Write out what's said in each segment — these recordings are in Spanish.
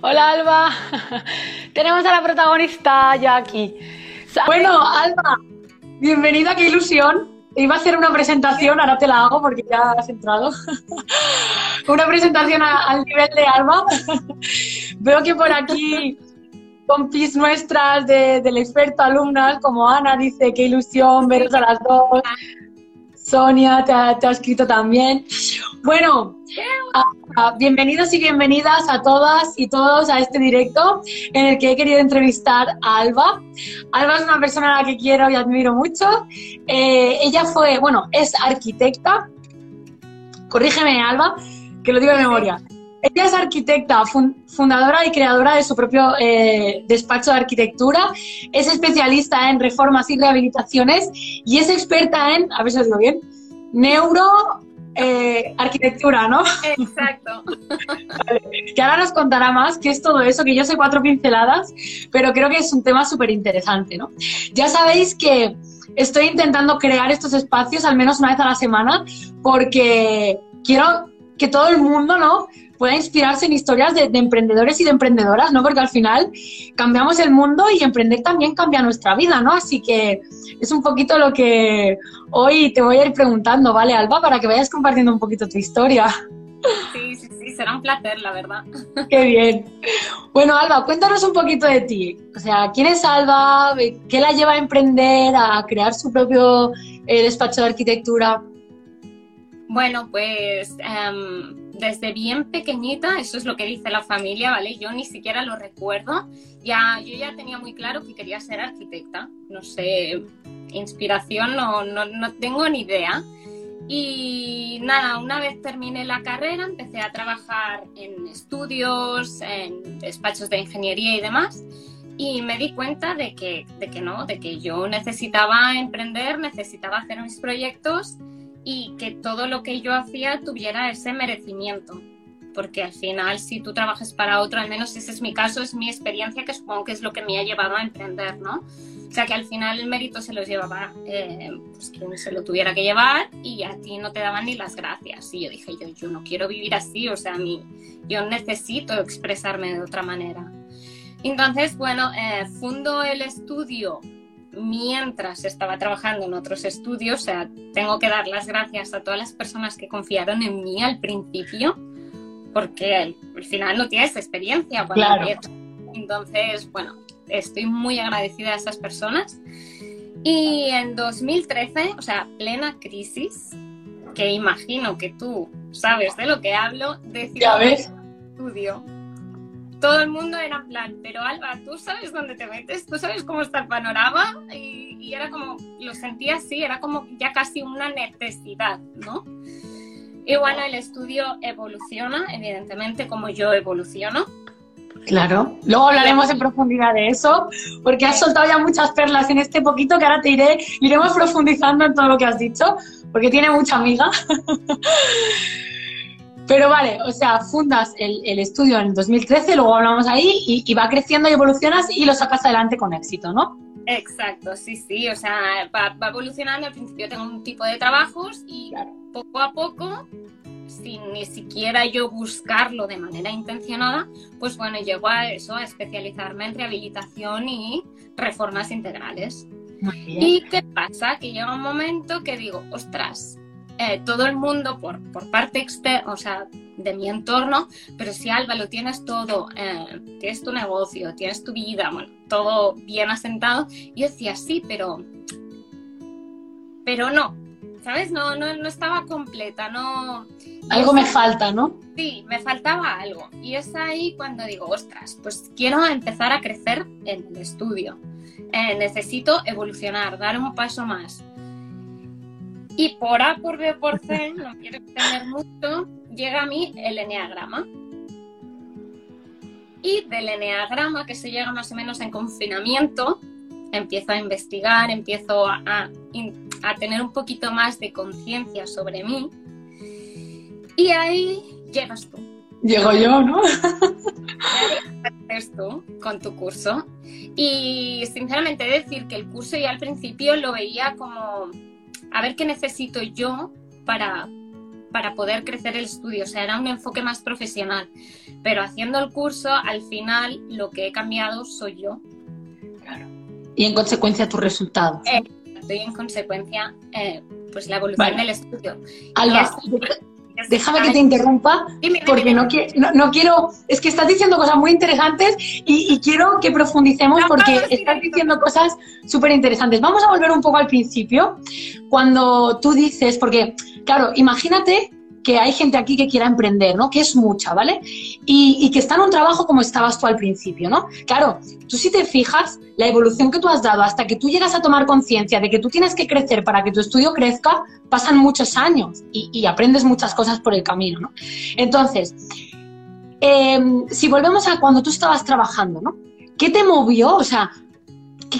Hola Alba, tenemos a la protagonista ya aquí. Bueno, Alba, bienvenida, qué ilusión. Iba a hacer una presentación, ahora te la hago porque ya has entrado. una presentación al nivel de Alba. Veo que por aquí compis nuestras del experto alumnas, como Ana dice, qué ilusión veros a las dos. Sonia te ha, escrito también. Bueno, bienvenidos y bienvenidas a todas y todos a este directo en el que he querido entrevistar a Alba. Alba es una persona a la que quiero y admiro mucho. Eh, ella fue, bueno, es arquitecta. Corrígeme, Alba, que lo digo de memoria. Ella es arquitecta, fundadora y creadora de su propio eh, despacho de arquitectura, es especialista en reformas y rehabilitaciones y es experta en, a ver si lo digo bien, neuro eh, arquitectura, ¿no? Exacto. que ahora nos contará más qué es todo eso, que yo sé cuatro pinceladas, pero creo que es un tema súper interesante, ¿no? Ya sabéis que estoy intentando crear estos espacios al menos una vez a la semana porque quiero que todo el mundo, ¿no? Pueda inspirarse en historias de, emprendedores y de emprendedoras, ¿no? Porque al final cambiamos el mundo y emprender también cambia nuestra vida, ¿no? Así que es un poquito lo que hoy te voy a ir preguntando, ¿vale, Alba? Para que vayas compartiendo un poquito tu historia. Sí, sí, sí, será un placer, la verdad. Qué bien. Bueno, Alba, cuéntanos un poquito de ti. O sea, ¿quién es Alba? ¿Qué la lleva a emprender, a crear su propio eh, despacho de arquitectura? Bueno, pues em, desde bien pequeñita, eso es lo que dice la familia, ¿vale? Yo ni siquiera lo recuerdo. Ya, yo ya tenía muy claro que quería ser arquitecta. No sé, inspiración no, no, no tengo ni idea. Y nada, una vez terminé la carrera, empecé a trabajar en estudios, en despachos de ingeniería y demás. Y me di cuenta de que, de que no, de que yo necesitaba emprender, necesitaba hacer mis proyectos y que todo lo que yo hacía tuviera ese merecimiento. Porque al final, si tú trabajas para otro, al menos ese es mi caso, es mi experiencia, que supongo que es lo que me ha llevado a emprender, ¿no? O sea, que al final el mérito se lo llevaba eh, pues quien se lo tuviera que llevar y a ti no te daban ni las gracias. Y yo dije, yo, yo no quiero vivir así, o sea, mí, yo necesito expresarme de otra manera. Entonces, bueno, eh, fundo el estudio mientras estaba trabajando en otros estudios. O sea, tengo que dar las gracias a todas las personas que confiaron en mí al principio, porque al, final no tienes experiencia. Claro. Entonces, bueno, estoy muy agradecida a esas personas. Y en 2013, o sea, plena crisis, que imagino que tú sabes de lo que hablo, decidí estudio todo el mundo era plan, pero Alba, tú sabes dónde te metes, tú sabes cómo está el panorama y, era como, lo sentía así, era como ya casi una necesidad, ¿no? Y bueno, el estudio evoluciona, evidentemente, como yo evoluciono. Claro, luego hablaremos en profundidad de eso, porque has soltado ya muchas perlas en este poquito que ahora te iré, iremos profundizando en todo lo que has dicho, porque tiene mucha amiga. Pero vale, o sea, fundas el, estudio en 2013, luego hablamos ahí y, va creciendo y evolucionas y lo sacas adelante con éxito, ¿no? Exacto, sí, sí, o sea, va, evolucionando. Al principio tengo un tipo de trabajos y poco a poco, sin ni siquiera yo buscarlo de manera intencionada, pues bueno, llego a eso, a especializarme en rehabilitación y reformas integrales. ¿Y qué pasa? Que llega un momento que digo, ostras, eh, todo el mundo por, por parte externa, o sea, de mi entorno, pero si Alba lo tienes todo, eh, tienes tu negocio, tienes tu vida, bueno, todo bien asentado, yo decía, sí, pero, pero no, ¿sabes? No, no, no estaba completa, no... Algo me falta, ¿no? Sí, me faltaba algo. Y es ahí cuando digo, ostras, pues quiero empezar a crecer en el estudio. Eh, necesito evolucionar, dar un paso más. Y por A, por B, por C, no quiero tener mucho, llega a mí el eneagrama. Y del eneagrama, que se llega más o menos en confinamiento, empiezo a investigar, empiezo a, a, tener un poquito más de conciencia sobre mí. Y ahí llegas tú. Llego yo, ¿no? Tú con tu curso. Y sinceramente decir que el curso ya al principio lo veía como a ver qué necesito yo para, para poder crecer el estudio, o sea, era un enfoque más profesional. Pero haciendo el curso, al final lo que he cambiado soy yo. Claro. Y en consecuencia tu resultado. Eh, y en consecuencia, eh, pues la evolución del estudio. Alba, déjame que te interrumpa, porque no, no, quiero, es que estás diciendo cosas muy interesantes y, quiero que profundicemos porque estás diciendo cosas súper interesantes. Vamos a volver un poco al principio, cuando tú dices, porque, claro, imagínate que hay gente aquí que quiera emprender, ¿no? Que es mucha, ¿vale? Y, que está en un trabajo como estabas tú al principio, ¿no? Claro, tú si te fijas, la evolución que tú has dado hasta que tú llegas a tomar conciencia de que tú tienes que crecer para que tu estudio crezca, pasan muchos años y, aprendes muchas cosas por el camino, ¿no? Entonces, em, si volvemos a cuando tú estabas trabajando, ¿no? ¿Qué te movió? O sea,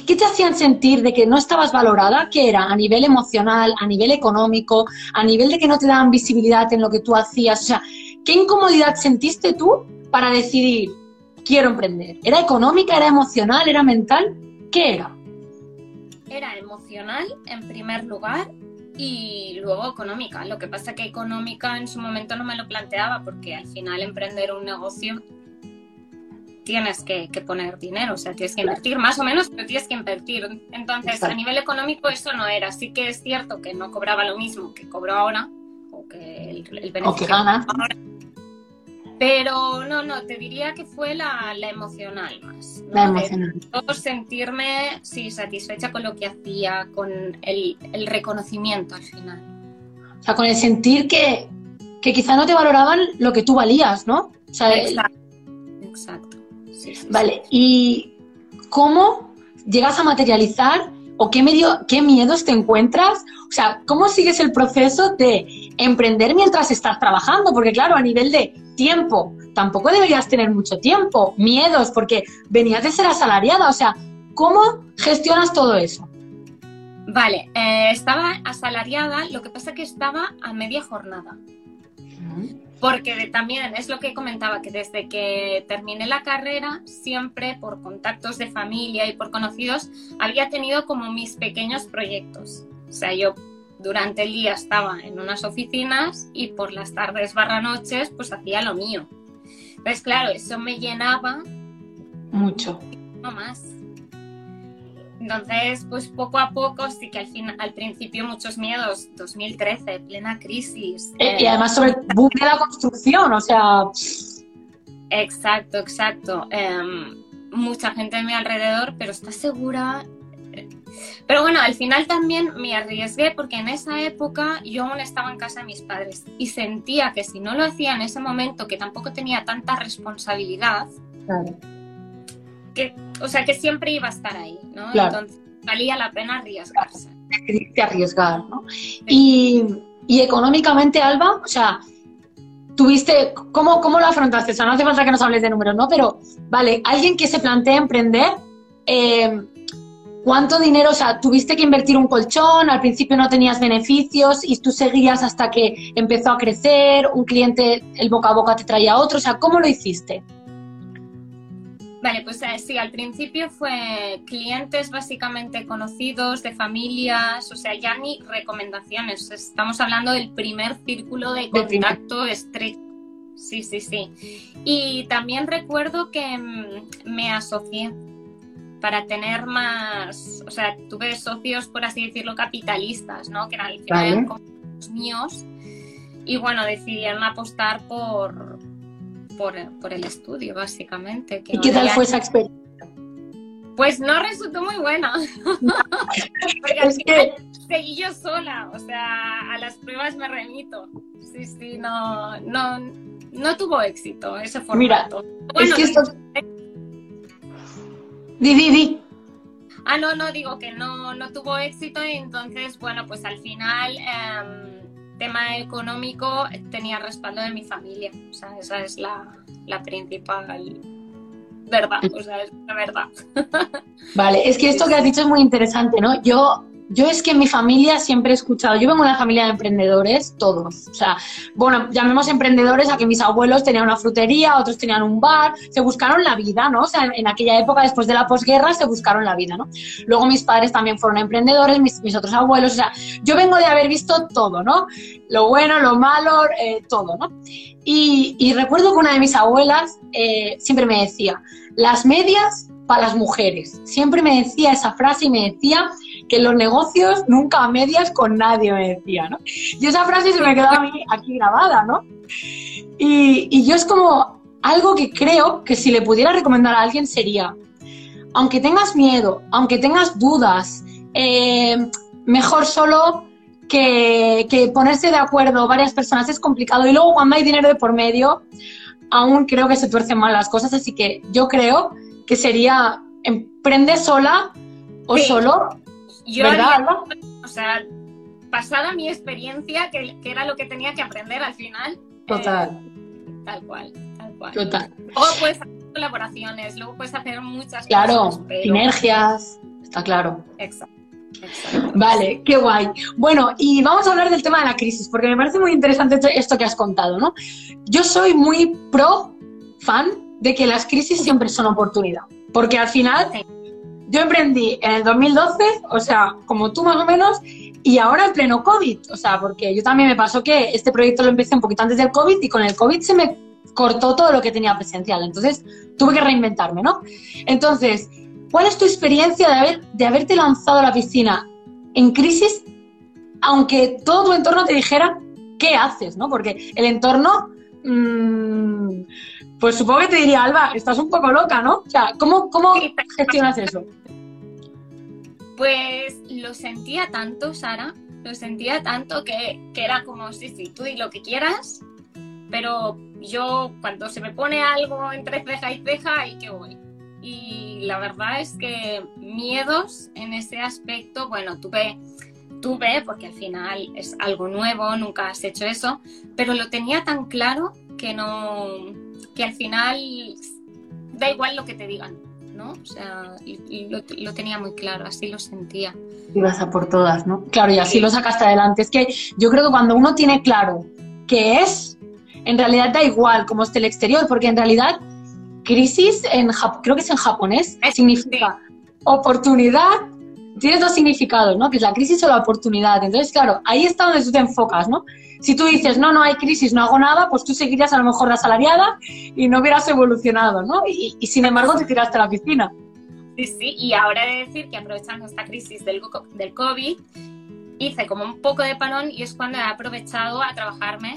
¿Qué, te hacían sentir de que no estabas valorada? ¿Qué era? ¿A nivel emocional, a nivel económico, a nivel de que no te daban visibilidad en lo que tú hacías? O sea, ¿qué incomodidad sentiste tú para decidir, quiero emprender? ¿Era económica, era emocional, era mental? ¿Qué era? Era emocional en primer lugar y luego económica. Lo que pasa que económica en su momento no me lo planteaba porque al final emprender un negocio tienes que, poner dinero, o sea, tienes que invertir más o menos, pero tienes que invertir. Entonces, a nivel económico eso no era. Sí que es cierto que no cobraba lo mismo que cobro ahora, o que el, beneficio gana. Pero no, no, te diría que fue la, emocional más. La emocional. sentirme, sí, satisfecha con lo que hacía, con el, reconocimiento al final. O sea, con el sentir que, que quizá no te valoraban lo que tú valías, ¿no? O sea, exacto. exacto vale, ¿y cómo llegas a materializar o qué, medio, qué miedos te encuentras? O sea, ¿cómo sigues el proceso de emprender mientras estás trabajando? Porque claro, a nivel de tiempo, tampoco deberías tener mucho tiempo, miedos, porque venías de ser asalariada, o sea, ¿cómo gestionas todo eso? Vale, eh, estaba asalariada, lo que pasa es que estaba a media jornada porque también es lo que comentaba, que desde que terminé la carrera, siempre por contactos de familia y por conocidos, había tenido como mis pequeños proyectos. O sea, yo durante el día estaba en unas oficinas y por las tardes barra noches, pues hacía lo mío. Entonces, claro, eso me llenaba mucho. No más. Entonces, pues poco a poco, sí que al, fin, al principio muchos miedos, 2013, plena crisis. Eh, y además sobre boom de la construcción, o sea... Exacto, exacto. Em, mucha gente a mi alrededor, pero ¿estás segura? Pero bueno, al final también me arriesgué porque en esa época yo aún estaba en casa de mis padres y sentía que si no lo hacía en ese momento, que tampoco tenía tanta responsabilidad, que, o sea, que siempre iba a estar ahí, ¿no? Entonces, valía la pena arriesgarse. arriesgar, ¿no? Y, y, económicamente, Alba, o sea, tuviste, ¿cómo, ¿cómo lo afrontaste? O sea, no hace falta que nos hables de números, ¿no? Pero, vale, alguien que se plantea emprender, eh, ¿cuánto dinero, o sea, tuviste que invertir un colchón, al principio no tenías beneficios y tú seguías hasta que empezó a crecer, un cliente, el boca a boca te traía otro, o sea, ¿cómo lo hiciste? Vale, pues eh, sí, al principio fue clientes básicamente conocidos, de familias, o sea, ya ni recomendaciones. Estamos hablando del primer círculo de contacto estrecho. Sí, sí, sí. Y también recuerdo que mm, me asocié para tener más, o sea, tuve socios, por así decirlo, capitalistas, ¿no? Que eran al los míos. Y bueno, decidieron apostar por, por, el estudio, básicamente. ¿Y qué tal fue esa experiencia? Pues no resultó muy buena. Porque seguí yo sola, o sea, a las pruebas me remito. Sí, sí, no, no, no tuvo éxito ese formato. Mira, es que esto... Di, di, di. Ah, no, no, digo que no, no tuvo éxito y entonces, bueno, pues al final... Em, tema económico tenía respaldo de mi familia. O sea, esa es la, principal verdad. O sea, es la verdad. Vale, es que esto que has dicho es muy interesante, ¿no? Yo yo es que en mi familia siempre he escuchado, yo vengo de una familia de emprendedores, todos. O sea, bueno, llamemos emprendedores a que mis abuelos tenían una frutería, otros tenían un bar, se buscaron la vida, ¿no? O sea, en, aquella época, después de la posguerra, se buscaron la vida, ¿no? Luego mis padres también fueron emprendedores, mis, otros abuelos, o sea, yo vengo de haber visto todo, ¿no? Lo bueno, lo malo, eh, todo, ¿no? Y, recuerdo que una de mis abuelas eh, siempre me decía, las medias para las mujeres. Siempre me decía esa frase y me decía que los negocios nunca a medias con nadie, me decía, ¿no? Y esa frase se me quedó a mí aquí grabada, ¿no? Y, yo es como algo que creo que si le pudiera recomendar a alguien sería, aunque tengas miedo, aunque tengas dudas, eh, mejor solo que, que, ponerse de acuerdo varias personas es complicado y luego cuando hay dinero de por medio, aún creo que se tuercen mal las cosas, así que yo creo que sería emprende sola o solo. Yo ¿verdad, o sea, pasada mi experiencia, que, era lo que tenía que aprender al final. Total. Eh, tal cual, tal cual. Total. Luego puedes hacer colaboraciones, luego puedes hacer muchas claro, cosas. Claro, sinergias, está claro. Exacto. Vale, qué guay. Bueno, y vamos a hablar del tema de la crisis, porque me parece muy interesante esto que has contado, ¿no? Yo soy muy pro fan de que las crisis siempre son oportunidad, porque al final yo emprendí en el 2012, o sea, como tú más o menos, y ahora en pleno COVID, o sea, porque yo también me pasó que este proyecto lo empecé un poquito antes del COVID y con el COVID se me cortó todo lo que tenía presencial, entonces tuve que reinventarme, ¿no? Entonces, ¿Cuál es tu experiencia de, haber, de haberte lanzado a la piscina en crisis, aunque todo tu entorno te dijera qué haces, ¿no? Porque el entorno, mmm, pues supongo que te diría, Alba, estás un poco loca, ¿no? O sea, ¿cómo, cómo gestionas eso? Pues lo sentía tanto, Sara, lo sentía tanto que, que era como, sí, sí, tú di lo que quieras, pero yo cuando se me pone algo entre ceja y ceja, ahí que voy y la verdad es que miedos en ese aspecto, bueno, tuve, tuve, porque al final es algo nuevo, nunca has hecho eso, pero lo tenía tan claro que no, que al final da igual lo que te digan, ¿no? O sea, lo, tenía muy claro, así lo sentía. Ibas a por todas, ¿no? Claro, y así lo sacaste adelante. Es que yo creo que cuando uno tiene claro qué es, en realidad da igual cómo esté el exterior, porque en realidad Crisis, en creo que es en japonés, significa oportunidad. Tienes dos significados, ¿no? Que es la crisis o la oportunidad. Entonces, claro, ahí está donde tú te enfocas, ¿no? Si tú dices, no, no hay crisis, no hago nada, pues tú seguirías a lo mejor la asalariada y no hubieras evolucionado, ¿no? Y, sin embargo te tiraste a la piscina. Sí, sí, y ahora he de decir que aprovechando esta crisis del, del COVID, hice como un poco de panón y es cuando he aprovechado a trabajarme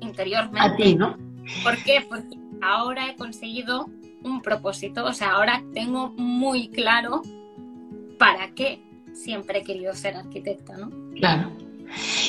interiormente. A ti, ¿no? ¿Por qué? Porque ahora he conseguido un propósito, o sea, ahora tengo muy claro para qué siempre he querido ser arquitecta, ¿no? Claro.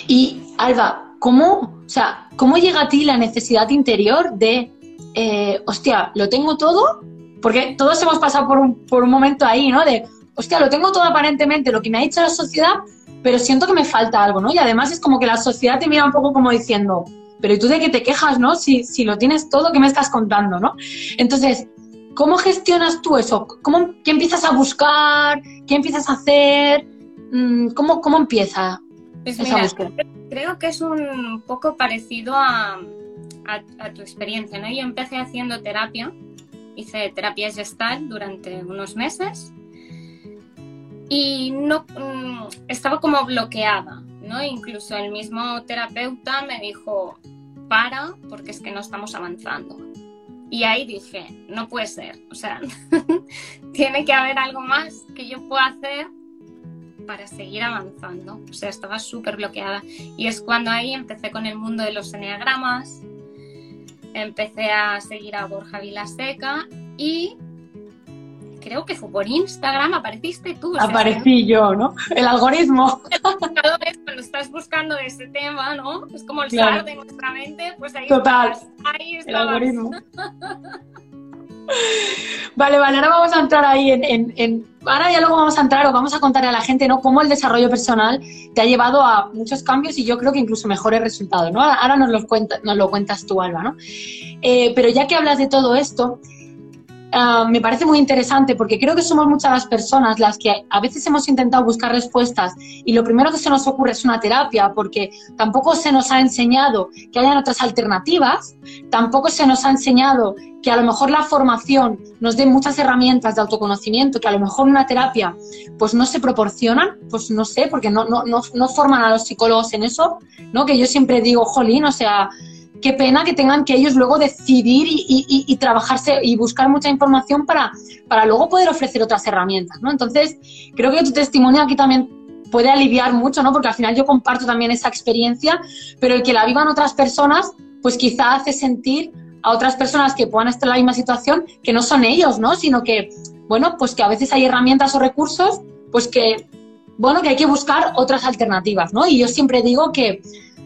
Y Alba, ¿cómo, o sea, ¿cómo llega a ti la necesidad interior de, eh, hostia, lo tengo todo? Porque todos hemos pasado por un, por un momento ahí, ¿no? De, hostia, lo tengo todo aparentemente, lo que me ha dicho la sociedad, pero siento que me falta algo, ¿no? Y además es como que la sociedad te mira un poco como diciendo, pero ¿y tú de qué te quejas, no? Si, si lo tienes todo, ¿qué me estás contando, no? Entonces, ¿cómo gestionas tú eso? ¿Cómo, ¿Qué empiezas a buscar? ¿Qué empiezas a hacer? Mm, ¿Cómo, cómo empieza pues esa búsqueda? Creo que es un poco parecido a, a, tu experiencia, ¿no? Yo empecé haciendo terapia, hice terapia gestal durante unos meses y no mm, estaba como bloqueada, ¿no? Incluso el mismo terapeuta me dijo, para, porque es que no estamos avanzando. Y ahí dije, no puede ser, o sea, tiene que haber algo más que yo pueda hacer para seguir avanzando. O sea, estaba súper bloqueada. Y es cuando ahí empecé con el mundo de los eneagramas, empecé a seguir a Borja Vilaseca y creo que fue por Instagram, apareciste tú. Aparecí yo, ¿no? El algoritmo. Cuando estás buscando ese tema, ¿no? Es como el claro. de nuestra mente, pues ahí Total. Ahí El algoritmo. Vale, vale, ahora vamos a entrar ahí en, Ahora ya luego vamos a entrar o vamos a contarle a la gente, ¿no? Cómo el desarrollo personal te ha llevado a muchos cambios y yo creo que incluso mejores resultados, ¿no? Ahora nos, los lo cuentas tú, Alba, ¿no? Eh, pero ya que hablas de todo esto, Ah, me parece muy interesante porque creo que somos muchas las personas las que a veces hemos intentado buscar respuestas y lo primero que se nos ocurre es una terapia porque tampoco se nos ha enseñado que hayan otras alternativas, tampoco se nos ha enseñado que a lo mejor la formación nos dé muchas herramientas de autoconocimiento que a lo mejor una terapia pues no se proporcionan, pues no sé, porque no, no, no, no forman a los psicólogos en eso, ¿no? Que yo siempre digo, jolín, o sea, qué pena que tengan que ellos luego decidir y, trabajarse y buscar mucha información para, para luego poder ofrecer otras herramientas, ¿no? Entonces, creo que tu testimonio aquí también puede aliviar mucho, ¿no? Porque al final yo comparto también esa experiencia, pero el que la vivan otras personas, pues quizá hace sentir a otras personas que puedan estar en la misma situación que no son ellos, ¿no? Sino que, bueno, pues que a veces hay herramientas o recursos, pues que, bueno, que hay que buscar otras alternativas, ¿no? Y yo siempre digo que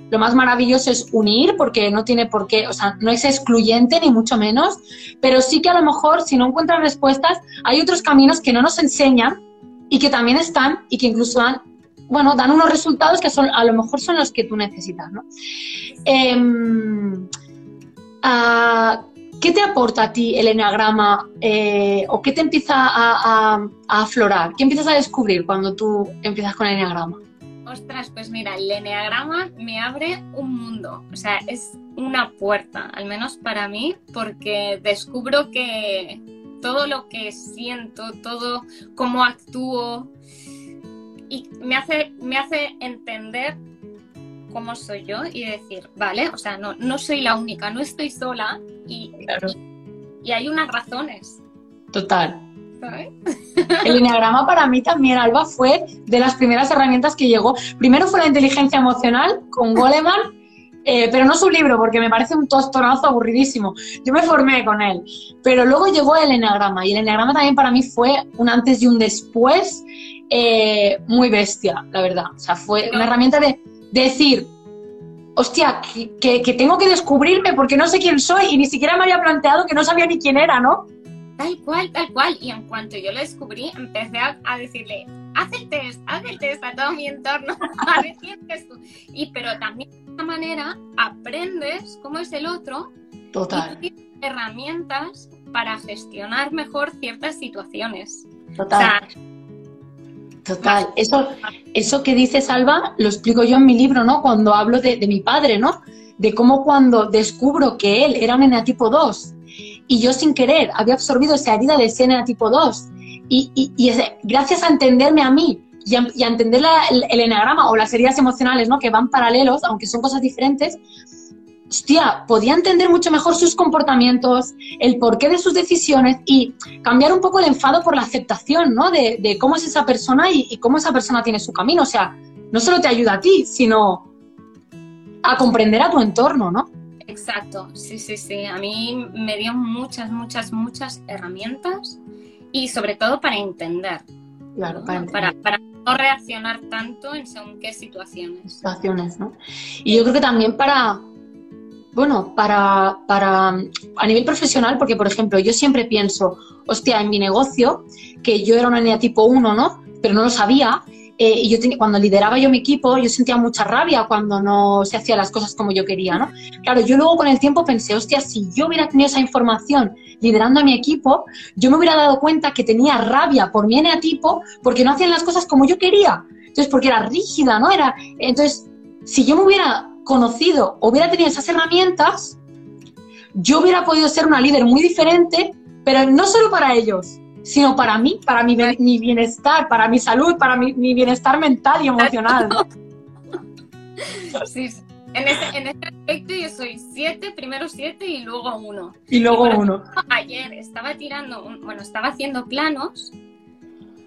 lo más maravilloso es unir, porque no tiene por qué, o sea, no es excluyente ni mucho menos, pero sí que a lo mejor si no encuentras respuestas, hay otros caminos que no nos enseñan y que también están y que incluso dan, bueno, dan unos resultados que son, a lo mejor son los que tú necesitas, ¿no? Ah, ¿Qué te aporta a ti el enneagrama eh, o qué te empieza a, a, aflorar? ¿Qué empiezas a descubrir cuando tú empiezas con el enneagrama? Ostras, pues mira, el eneagrama me abre un mundo, o sea, es una puerta, al menos para mí, porque descubro que todo lo que siento, todo cómo actúo, y me hace, me hace entender cómo soy yo y decir, vale, o sea, no, no soy la única, no estoy sola y, y hay unas razones. Total. El enneagrama para mí también, Alba, fue de las primeras herramientas que llegó. Primero fue la inteligencia emocional con Goleman, eh, pero no su libro, porque me parece un tostonazo aburridísimo. Yo me formé con él. Pero luego llegó el enneagrama, y el enneagrama también para mí fue un antes y un después eh, muy bestia, la verdad. O sea, fue una herramienta de, decir, hostia, que, que tengo que descubrirme porque no sé quién soy y ni siquiera me había planteado que no sabía ni quién era, ¿no? Tal cual, tal cual. Y en cuanto yo lo descubrí, empecé a, decirle, haz el test, haz el test a todo mi entorno, a ver quién es tú. Y pero también de esta manera aprendes cómo es el otro. Total. Y herramientas para gestionar mejor ciertas situaciones. Total. Total. Eso, eso que dices, Alba, lo explico yo en mi libro, ¿no? Cuando hablo de, de mi padre, ¿no? De cómo cuando descubro que él era un eneatipo 2 y yo sin querer había absorbido esa herida de CNA tipo 2 y, y, gracias a entenderme a mí y a, entender el, el, enagrama o las heridas emocionales, ¿no? Que van paralelos, aunque son cosas diferentes, hostia, podía entender mucho mejor sus comportamientos, el porqué de sus decisiones y cambiar un poco el enfado por la aceptación, ¿no? De, cómo es esa persona y, y, cómo esa persona tiene su camino. O sea, no solo te ayuda a ti, sino a comprender a tu entorno, ¿no? Exacto, sí, sí, sí. A mí me dio muchas, muchas, muchas herramientas y sobre todo para entender. Claro, Para, para, no reaccionar tanto en según qué situaciones. Situaciones, ¿no? Y yo creo que también para, bueno, para, para, a nivel profesional, porque por ejemplo, yo siempre pienso, hostia, en mi negocio, que yo era una niña tipo 1, ¿no? Pero no lo sabía, eh, y yo cuando lideraba yo mi equipo, yo sentía mucha rabia cuando no se hacían las cosas como yo quería, ¿no? Claro, yo luego con el tiempo pensé, hostia, si yo hubiera tenido esa información liderando a mi equipo, yo me hubiera dado cuenta que tenía rabia por mi eneatipo porque no hacían las cosas como yo quería. Entonces, porque era rígida, ¿no? Era, entonces, si yo me hubiera conocido, hubiera tenido esas herramientas, yo hubiera podido ser una líder muy diferente, pero no solo para ellos, sino para mí, para mi, mi bienestar, para mi salud, para mi, bienestar mental y emocional. Sí, En este, en este aspecto yo soy siete, primero siete y luego uno. Y luego uno. Ayer estaba tirando, bueno, estaba haciendo planos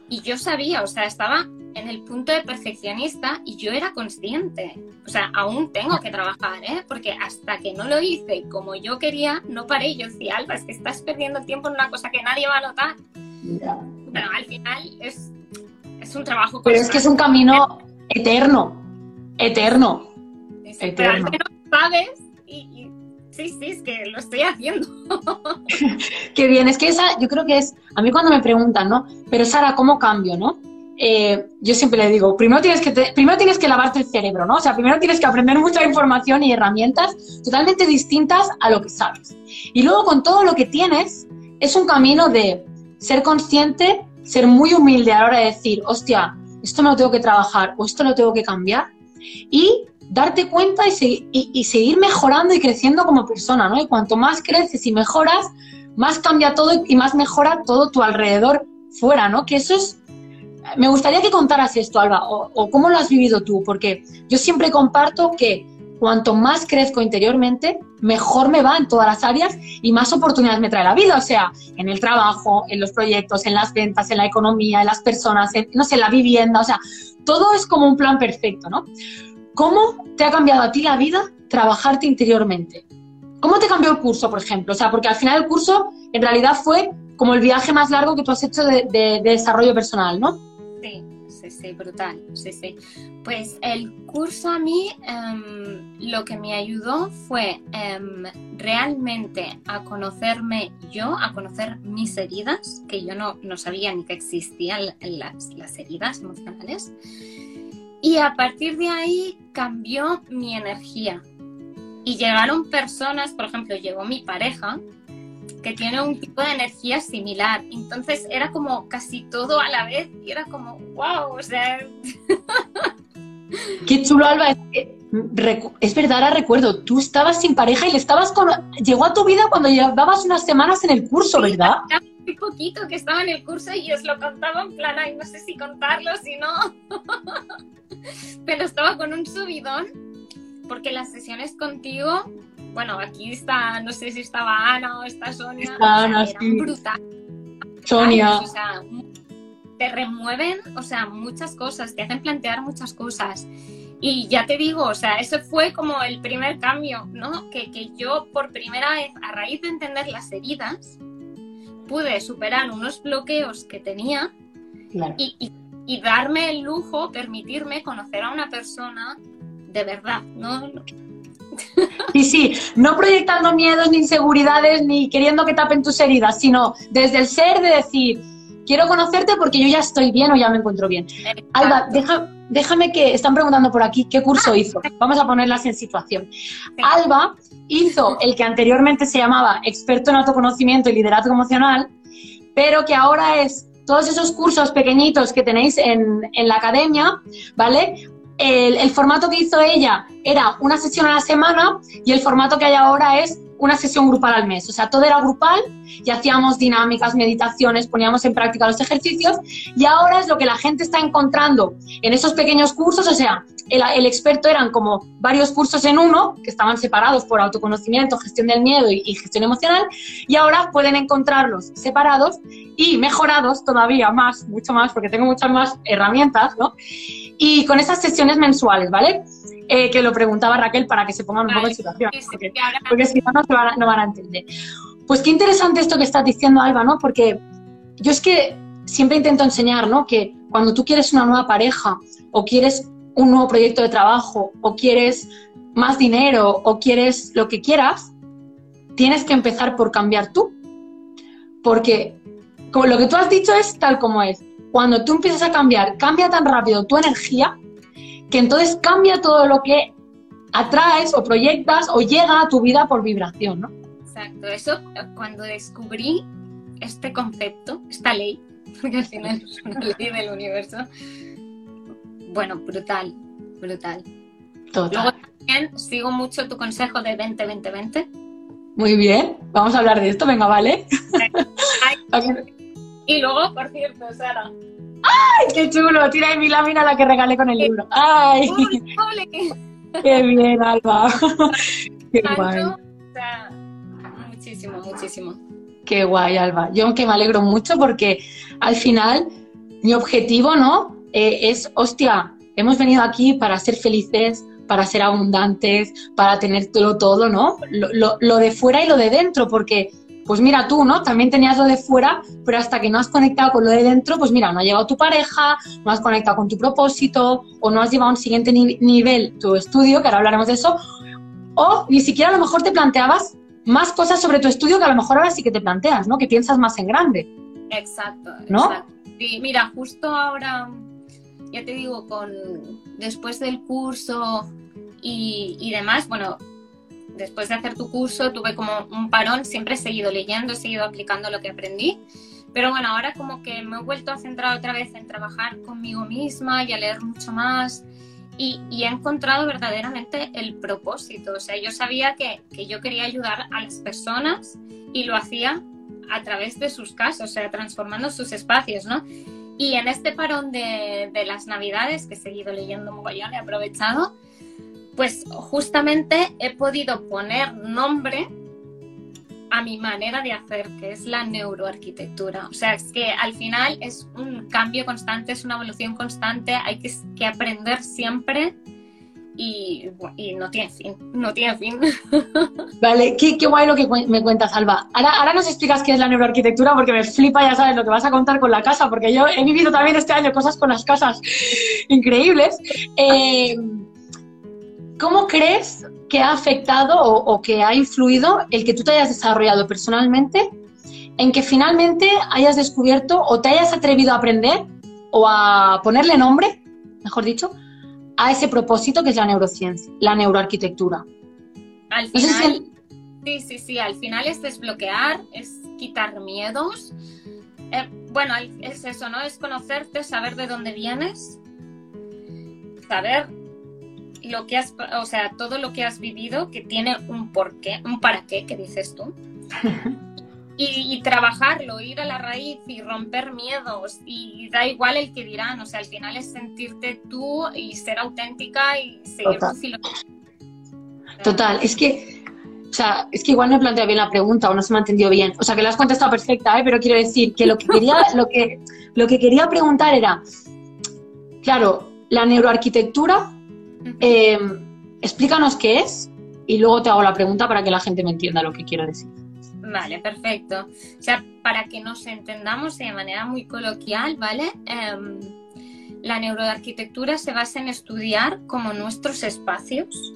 y yo sabía, o sea, estaba en el punto de perfeccionista y yo era consciente. O sea, aún tengo que trabajar, ¿eh? Porque hasta que no lo hice como yo quería, no paré. Yo decía, Alba, es que estás perdiendo tiempo en una cosa que nadie va a notar. Pero al final es, es un trabajo. Pero es que es un camino eterno, eterno. eterno. Pero sabes y, sí, sí, es que lo estoy haciendo. Qué bien, es que esa, yo creo que es, a mí cuando me preguntan, ¿no? Pero Sara, ¿cómo cambio, no? Eh, yo siempre le digo, primero tienes, que primero tienes que lavarte el cerebro, ¿no? O sea, primero tienes que aprender mucha información y herramientas totalmente distintas a lo que sabes. Y luego con todo lo que tienes, es un camino de ser consciente, ser muy humilde a la hora de decir, hostia, esto me lo tengo que trabajar o esto lo tengo que cambiar y darte cuenta y, seguir mejorando y creciendo como persona, ¿no? Y cuanto más creces y mejoras, más cambia todo y más mejora todo tu alrededor fuera, ¿no? Que eso es... Me gustaría que contaras esto, Alba, o cómo lo has vivido tú, porque yo siempre comparto que cuanto más crezco interiormente, mejor me va en todas las áreas y más oportunidades me trae la vida, o sea, en el trabajo, en los proyectos, en las ventas, en la economía, en las personas, en, no sé, en la vivienda, o sea, todo es como un plan perfecto, ¿no? ¿Cómo te ha cambiado a ti la vida trabajarte interiormente? ¿Cómo te cambió el curso, por ejemplo? O sea, porque al final el curso en realidad fue como el viaje más largo que tú has hecho de, de desarrollo personal, ¿no? Sí sí, brutal, sí, sí. Pues el curso a mí em, lo que me ayudó fue em, realmente a conocerme yo, a conocer mis heridas, que yo no, no sabía ni que existían las, las heridas emocionales. Y a partir de ahí cambió mi energía. Y llegaron personas, por ejemplo, llegó mi pareja, que tiene un tipo de energía similar. Entonces era como casi todo a la vez y era como, wow, o sea... Qué chulo, Alba. Es, que, es verdad, ahora recuerdo, tú estabas sin pareja y le estabas con... Llegó a tu vida cuando llevabas unas semanas en el curso, ¿verdad? Muy poquito que estaba en el curso y os lo contaba en plan, ay, no sé si contarlo, si no. Pero estaba con un subidón porque las sesiones contigo bueno, aquí está, no sé si estaba Ana o está Sonia. Está Ana, sí. brutal. Sonia. o sea, te remueven, o sea, muchas cosas, te hacen plantear muchas cosas. Y ya te digo, o sea, eso fue como el primer cambio, ¿no? Que, que yo por primera vez, a raíz de entender las heridas, pude superar unos bloqueos que tenía y, y, y, darme el lujo, permitirme conocer a una persona de verdad, ¿no? Y sí, no proyectando miedos ni inseguridades ni queriendo que tapen tus heridas, sino desde el ser de decir, quiero conocerte porque yo ya estoy bien o ya me encuentro bien. Alba, déjame que están preguntando por aquí qué curso ah, hizo. Vamos a ponerlas en situación. Alba hizo el que anteriormente se llamaba experto en autoconocimiento y liderazgo emocional, pero que ahora es todos esos cursos pequeñitos que tenéis en, en la academia, ¿vale? El, formato que hizo ella era una sesión a la semana y el formato que hay ahora es una sesión grupal al mes. O sea, todo era grupal y hacíamos dinámicas, meditaciones, poníamos en práctica los ejercicios y ahora es lo que la gente está encontrando en esos pequeños cursos. O sea, el, experto eran como varios cursos en uno que estaban separados por autoconocimiento, gestión del miedo y, y gestión emocional y ahora pueden encontrarlos separados y mejorados todavía más, mucho más, porque tengo muchas más herramientas, ¿no? Y con esas sesiones mensuales, ¿vale? Eh, que lo preguntaba Raquel para que se pongan un poco en situación, porque, si no, no, van a, entender. Pues qué interesante esto que estás diciendo, Alba, ¿no? Porque yo es que siempre intento enseñar, ¿no? Que cuando tú quieres una nueva pareja o quieres un nuevo proyecto de trabajo o quieres más dinero o quieres lo que quieras, tienes que empezar por cambiar tú. Porque como lo que tú has dicho es tal como es. Cuando tú empiezas a cambiar, cambia tan rápido tu energía que entonces cambia todo lo que atraes o proyectas o llega a tu vida por vibración, ¿no? Exacto, eso cuando descubrí este concepto, esta ley, porque al final es una ley del universo, bueno, brutal, brutal. Total. Luego también sigo mucho tu consejo de 20-20-20. Muy bien, vamos a hablar de esto, venga, vale. y luego, por cierto, Sara, ¡Ay, qué chulo! Tira de mi lámina la que regalé con el libro. ¡Ay! ¡Qué bien, Alba! ¡Qué guay! muchísimo, muchísimo. Qué guay, Alba. Yo que me alegro mucho porque al final mi objetivo, ¿no? Eh, es, hostia, hemos venido aquí para ser felices, para ser abundantes, para tener todo, todo ¿no? Lo, lo de fuera y lo de dentro, porque pues mira tú, ¿no? También tenías lo de fuera, pero hasta que no has conectado con lo de dentro, pues mira, no ha llegado tu pareja, no has conectado con tu propósito, o no has llevado a un siguiente nivel tu estudio, que ahora hablaremos de eso, o ni siquiera a lo mejor te planteabas más cosas sobre tu estudio que a lo mejor ahora sí que te planteas, ¿no? Que piensas más en grande. Exacto, ¿no? Sí, mira, justo ahora, ya te digo, con después del curso y, y demás, bueno, después de hacer tu curso tuve como un parón, siempre he seguido leyendo, he seguido aplicando lo que aprendí, pero bueno, ahora como que me he vuelto a centrar otra vez en trabajar conmigo misma y a leer mucho más y, he encontrado verdaderamente el propósito. O sea, yo sabía que, que, yo quería ayudar a las personas y lo hacía a través de sus casas, o sea, transformando sus espacios, ¿no? Y en este parón de, de las navidades, que he seguido leyendo mogollón, he aprovechado, pues justamente he podido poner nombre a mi manera de hacer, que es la neuroarquitectura. O sea, es que al final es un cambio constante, es una evolución constante, hay que, aprender siempre y, no tiene fin, no tiene fin. Vale, qué, guay lo que me cuentas, Alba. Ahora, ahora nos explicas qué es la neuroarquitectura porque me flipa, ya sabes, lo que vas a contar con la casa, porque yo he vivido también este año cosas con las casas increíbles. Eh, ¿Cómo crees que ha afectado o, que ha influido el que tú te hayas desarrollado personalmente en que finalmente hayas descubierto o te hayas atrevido a aprender o a ponerle nombre, mejor dicho, a ese propósito que es la neurociencia, la neuroarquitectura? Al final, sí, sí, sí, al final es desbloquear, es quitar miedos. Eh, bueno, es eso, ¿no? Es conocerte, saber de dónde vienes, saber lo que has, o sea, todo lo que has vivido que tiene un porqué, un para qué, que dices tú. Y, trabajarlo, ir a la raíz y romper miedos y da igual el que dirán, o sea, al final es sentirte tú y ser auténtica y seguir Total. tu filosofía. Total, es que, o sea, es que igual no he planteado bien la pregunta o no se me ha entendido bien, o sea, que la has contestado perfecta, ¿eh? pero quiero decir que lo que quería, lo que, lo que quería preguntar era, claro, la neuroarquitectura eh, explícanos qué es y luego te hago la pregunta para que la gente me entienda lo que quiero decir. Vale, perfecto. O sea, para que nos entendamos de manera muy coloquial, ¿vale? Em, la neuroarquitectura se basa en estudiar como nuestros espacios,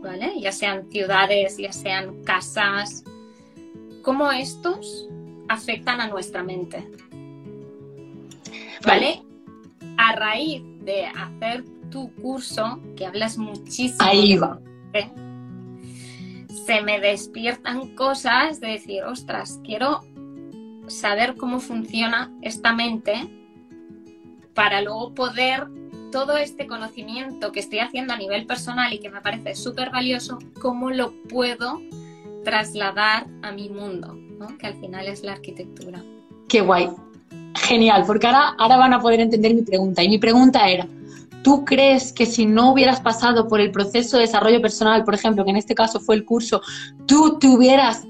¿vale? Ya sean ciudades, ya sean casas, cómo estos afectan a nuestra mente. ¿Vale? A raíz de hacer tu curso, que hablas muchísimo. Ahí va. Se me despiertan cosas de decir, ostras, quiero saber cómo funciona esta mente para luego poder todo este conocimiento que estoy haciendo a nivel personal y que me parece súper valioso, cómo lo puedo trasladar a mi mundo, que al final es la arquitectura. Qué guay. Genial, porque ahora, ahora van a poder entender mi pregunta. Y mi pregunta era, ¿Tú crees que si no hubieras pasado por el proceso de desarrollo personal, por ejemplo, que en este caso fue el curso, tú te hubieras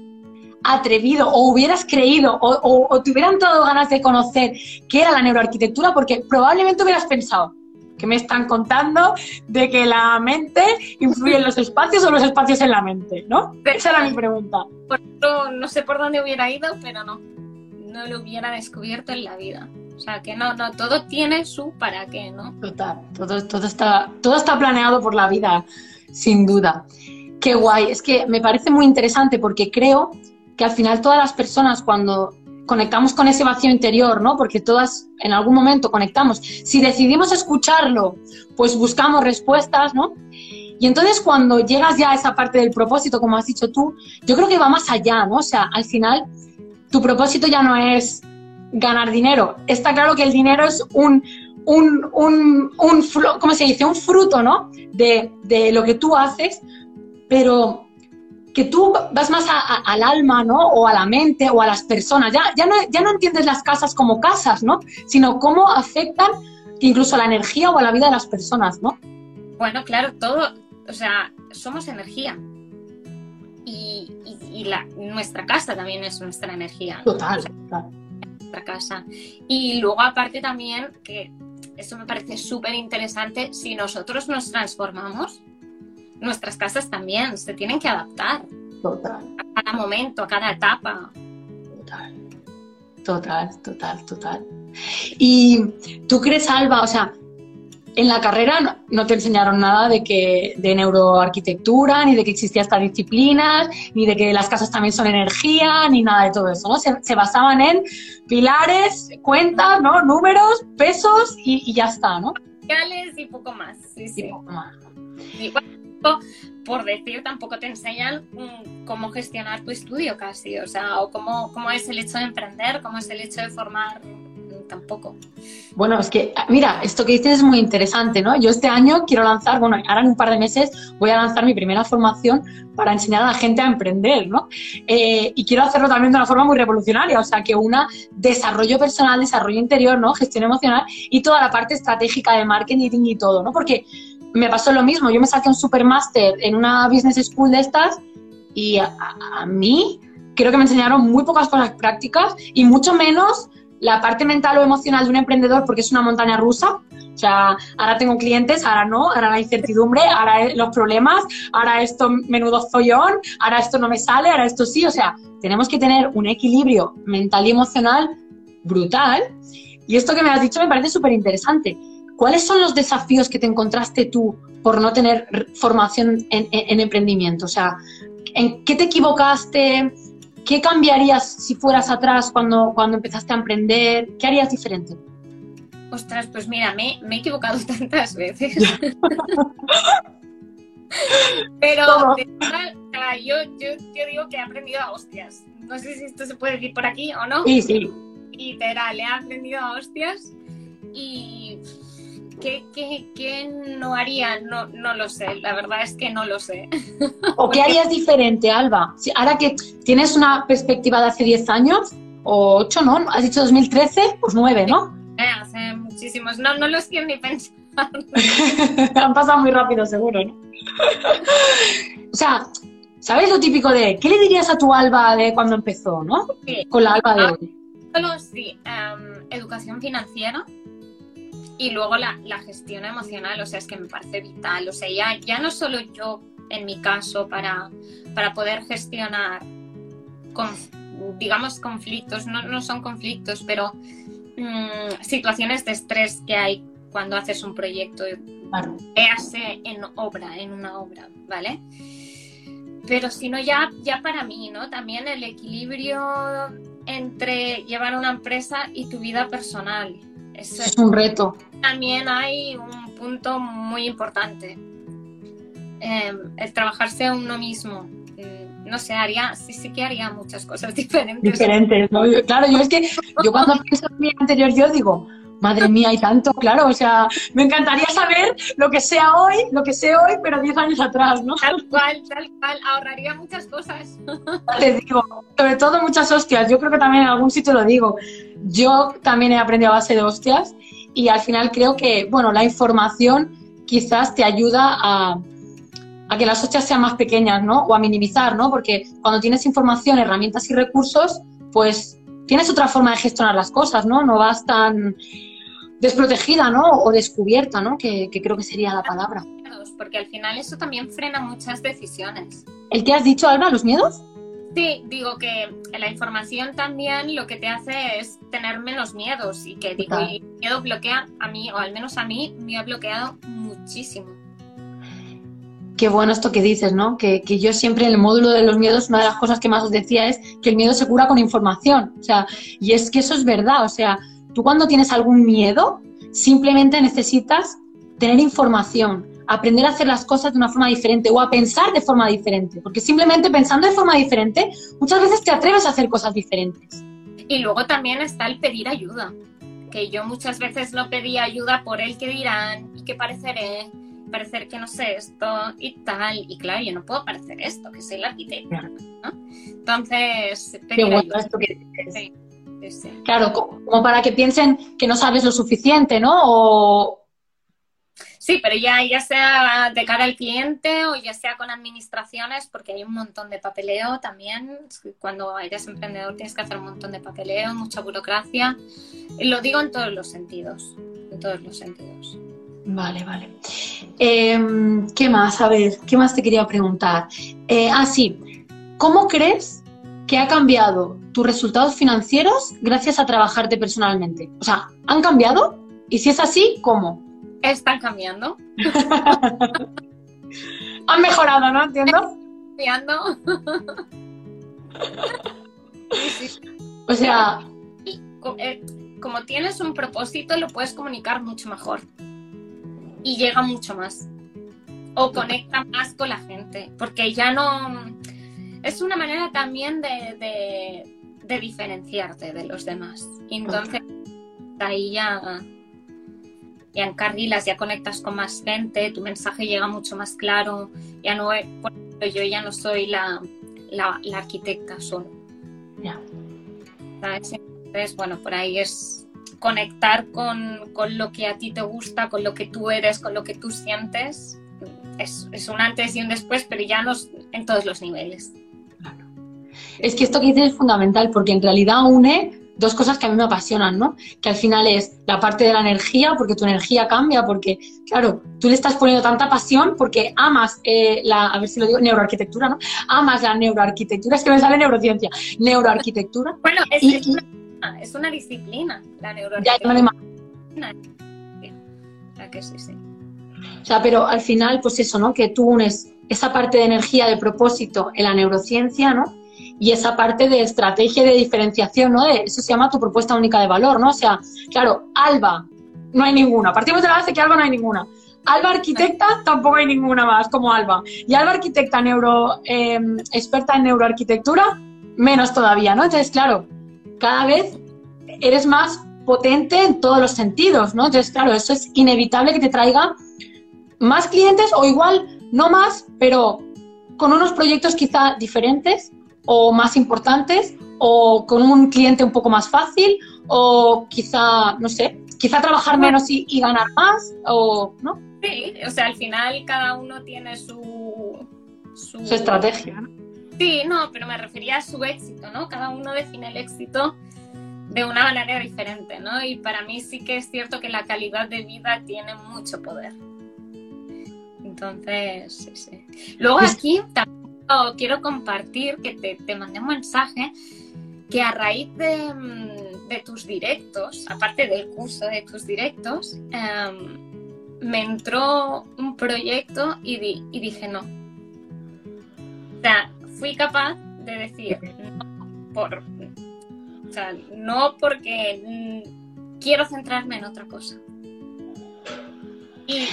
atrevido o hubieras creído o, te hubieran dado ganas de conocer qué era la neuroarquitectura? Porque probablemente hubieras pensado, que me están contando de que la mente influye en los espacios o los espacios en la mente, ¿no? Esa era mi pregunta. no sé por dónde hubiera ido, pero no, no lo hubiera descubierto en la vida. O sea, que no, no, todo tiene su para qué, ¿no? Total, todo, todo, está, todo está planeado por la vida, sin duda. Qué guay, es que me parece muy interesante porque creo que al final todas las personas cuando conectamos con ese vacío interior, ¿no? Porque todas en algún momento conectamos. Si decidimos escucharlo, pues buscamos respuestas, ¿no? Y entonces cuando llegas ya a esa parte del propósito, como has dicho tú, yo creo que va más allá, ¿no? O sea, al final tu propósito ya no es ganar dinero. Está claro que el dinero es un, un, un, un ¿cómo se dice? Un fruto, ¿no? De, de, lo que tú haces, pero que tú vas más al alma, ¿no? O a la mente o a las personas. Ya, ya, no, ya no entiendes las casas como casas, ¿no? Sino cómo afectan incluso a la energía o a la vida de las personas, ¿no? Bueno, claro, todo, o sea, somos energía. Y, y, la, nuestra casa también es nuestra energía. Total, casa. Y luego aparte también, que eso me parece súper interesante, si nosotros nos transformamos, nuestras casas también se tienen que adaptar. Total. A cada momento, a cada etapa. Total. Total, total, total. Y tú crees, Alba, o sea, en la carrera no, te enseñaron nada de que de neuroarquitectura, ni de que existía esta disciplina, ni de que las casas también son energía, ni nada de todo eso, ¿no? Se, basaban en pilares, cuentas, ¿no? Números, pesos y, ya está, ¿no? Y poco más, sí, sí. poco más. por decir, tampoco te enseñan mm, cómo gestionar tu estudio casi, o sea, o cómo, cómo es el hecho de emprender, cómo es el hecho de formar tampoco. Bueno, es que, mira, esto que dices es muy interesante, ¿no? Yo este año quiero lanzar, bueno, ahora en un par de meses voy a lanzar mi primera formación para enseñar a la gente a emprender, ¿no? Eh, y quiero hacerlo también de una forma muy revolucionaria, o sea, que una desarrollo personal, desarrollo interior, ¿no? Gestión emocional y toda la parte estratégica de marketing y todo, ¿no? Porque me pasó lo mismo, yo me saqué un supermaster en una business school de estas y a mí creo que me enseñaron muy pocas cosas prácticas y mucho menos la parte mental o emocional de un emprendedor porque es una montaña rusa. O sea, ahora tengo clientes, ahora no, ahora la incertidumbre, ahora los problemas, ahora esto menudo follón, ahora esto no me sale, ahora esto sí. O sea, tenemos que tener un equilibrio mental y emocional brutal. Y esto que me has dicho me parece súper interesante. ¿Cuáles son los desafíos que te encontraste tú por no tener formación en, en emprendimiento? O sea, ¿en qué te equivocaste? ¿Qué cambiarías si fueras atrás cuando, cuando empezaste a emprender? ¿Qué harías diferente? Ostras, pues mira, me, he equivocado tantas veces. Pero yo, yo, digo que he aprendido a hostias. No sé si esto se puede decir por aquí o no. Sí, sí. Literal, he aprendido a hostias y ¿Qué, no haría? No, no lo sé, la verdad es que no lo sé. ¿O qué harías diferente, Alba? Ahora que tienes una perspectiva de hace 10 años, o 8, ¿no? ¿Has dicho 2013? Pues 9, ¿no? Eh, hace muchísimos. No, no los quiero ni pensar. Han pasado muy rápido, seguro, ¿no? o sea, ¿sabes lo típico de qué le dirías a tu Alba de cuando empezó, ¿no? Con la Alba de ah, hoy. Solo sí, em, educación financiera y luego la, gestión emocional, o sea, es que me parece vital. O sea, ya, ya no solo yo, en mi caso, para, para poder gestionar, digamos, conflictos, no, no son conflictos, pero mm, situaciones de estrés que hay cuando haces un proyecto, claro. en obra, en una obra, ¿vale? Pero si no, ya, ya para mí, ¿no? También el equilibrio entre llevar una empresa y tu vida personal es un reto. También hay un punto muy importante, em, el trabajarse a uno mismo. Mm, no sé, haría, sí, sí que haría muchas cosas diferentes. Diferentes, ¿no? Claro, yo es que yo cuando pienso en mi anterior yo digo, madre mía, hay tanto, claro, o sea, me encantaría saber lo que sea hoy, lo que sé hoy, pero 10 años atrás, ¿no? Tal cual, tal cual, ahorraría muchas cosas. Te digo, sobre todo muchas hostias, yo creo que también en algún sitio lo digo, yo también he aprendido a base de hostias y al final creo que, bueno, la información quizás te ayuda a, a que las hostias sean más pequeñas, ¿no? O a minimizar, ¿no? Porque cuando tienes información, herramientas y recursos, pues tienes otra forma de gestionar las cosas, ¿no? No vas tan desprotegida, ¿no? O descubierta, ¿no? Que, creo que sería la palabra. Porque al final eso también frena muchas decisiones. ¿El que has dicho, Alba, los miedos? Sí, digo que la información también lo que te hace es tener menos miedos y que digo, el miedo bloquea a mí, o al menos a mí, me ha bloqueado muchísimo. Qué bueno esto que dices, ¿no? Que, que, yo siempre en el módulo de los miedos, una de las cosas que más os decía es que el miedo se cura con información. O sea, y es que eso es verdad. O sea, Tú cuando tienes algún miedo, simplemente necesitas tener información, aprender a hacer las cosas de una forma diferente o a pensar de forma diferente, porque simplemente pensando de forma diferente, muchas veces te atreves a hacer cosas diferentes. Y luego también está el pedir ayuda, que yo muchas veces no pedía ayuda por el que dirán y que pareceré, parecer que no sé esto y tal, y claro, yo no puedo parecer esto, que soy la arquitecta, ¿no? Entonces, pedir ayuda. Esto que Claro, como para que piensen que no sabes lo suficiente, ¿no? Sí, pero ya, ya sea de cara al cliente o ya sea con administraciones, porque hay un montón de papeleo también. Cuando eres emprendedor tienes que hacer un montón de papeleo, mucha burocracia. Lo digo en todos los sentidos, en todos los sentidos. Vale, vale. Em, ¿Qué más? A ver, ¿qué más te quería preguntar? Eh, ah, sí. ¿Cómo crees que ha cambiado tus resultados financieros gracias a trabajarte personalmente? O sea, ¿han cambiado? Y si es así, ¿cómo? Están cambiando. Han mejorado, ¿no? ¿Entiendo? Cambiando. O sea... Eh, como tienes un propósito, lo puedes comunicar mucho mejor. Y llega mucho más. o conecta más con la gente, porque ya no... Es una manera también de, de, diferenciarte de los demás. entonces ahí ya, ya encarrilas, ya conectas con más gente, tu mensaje llega mucho más claro, ya no yo ya no soy la, la, arquitecta solo. Ya. Entonces, bueno, por ahí es conectar con, con, lo que a ti te gusta, con lo que tú eres, con lo que tú sientes es, un antes y un después, pero ya no en todos los niveles. Es que esto que dices es fundamental porque en realidad une dos cosas que a mí me apasionan, ¿no? Que al final es la parte de la energía, porque tu energía cambia, porque, claro, tú le estás poniendo tanta pasión porque amas eh, la, a ver si lo digo, neuroarquitectura, ¿no? Amas la neuroarquitectura, es que me sale neurociencia, neuroarquitectura. Bueno, es, es, una, disciplina, la neuroarquitectura. Ya, ya me que sí, sí. O sea, pero al final, pues eso, ¿no? Que tú unes esa parte de energía, de propósito en la neurociencia, ¿no? Y esa parte de estrategia de diferenciación, ¿no? eso se llama tu propuesta única de valor, ¿no? O sea, claro, Alba, no hay ninguna. Partimos de la base que Alba no hay ninguna. Alba arquitecta tampoco hay ninguna más como Alba. Y Alba arquitecta neuro, em, experta en neuroarquitectura, menos todavía, ¿no? Entonces, claro, cada vez eres más potente en todos los sentidos, ¿no? Entonces, claro, eso es inevitable que te traiga más clientes o igual no más, pero con unos proyectos quizá diferentes o más importantes o con un cliente un poco más fácil o quizá, no sé, quizá trabajar menos y, ganar más o, ¿no? Sí, o sea, al final cada uno tiene su... Su, estrategia, Sí, no, pero me refería a su éxito, ¿no? Cada uno define el éxito de una manera diferente, ¿no? Y para mí sí que es cierto que la calidad de vida tiene mucho poder. Entonces, sí, sí. Luego aquí también quiero compartir que te, te, mandé un mensaje que a raíz de, mm, tus directos, aparte del curso de tus directos, em, me entró un proyecto y, y dije no. O sea, fui capaz de decir no por, o sea, no porque mm, quiero centrarme en otra cosa. Y,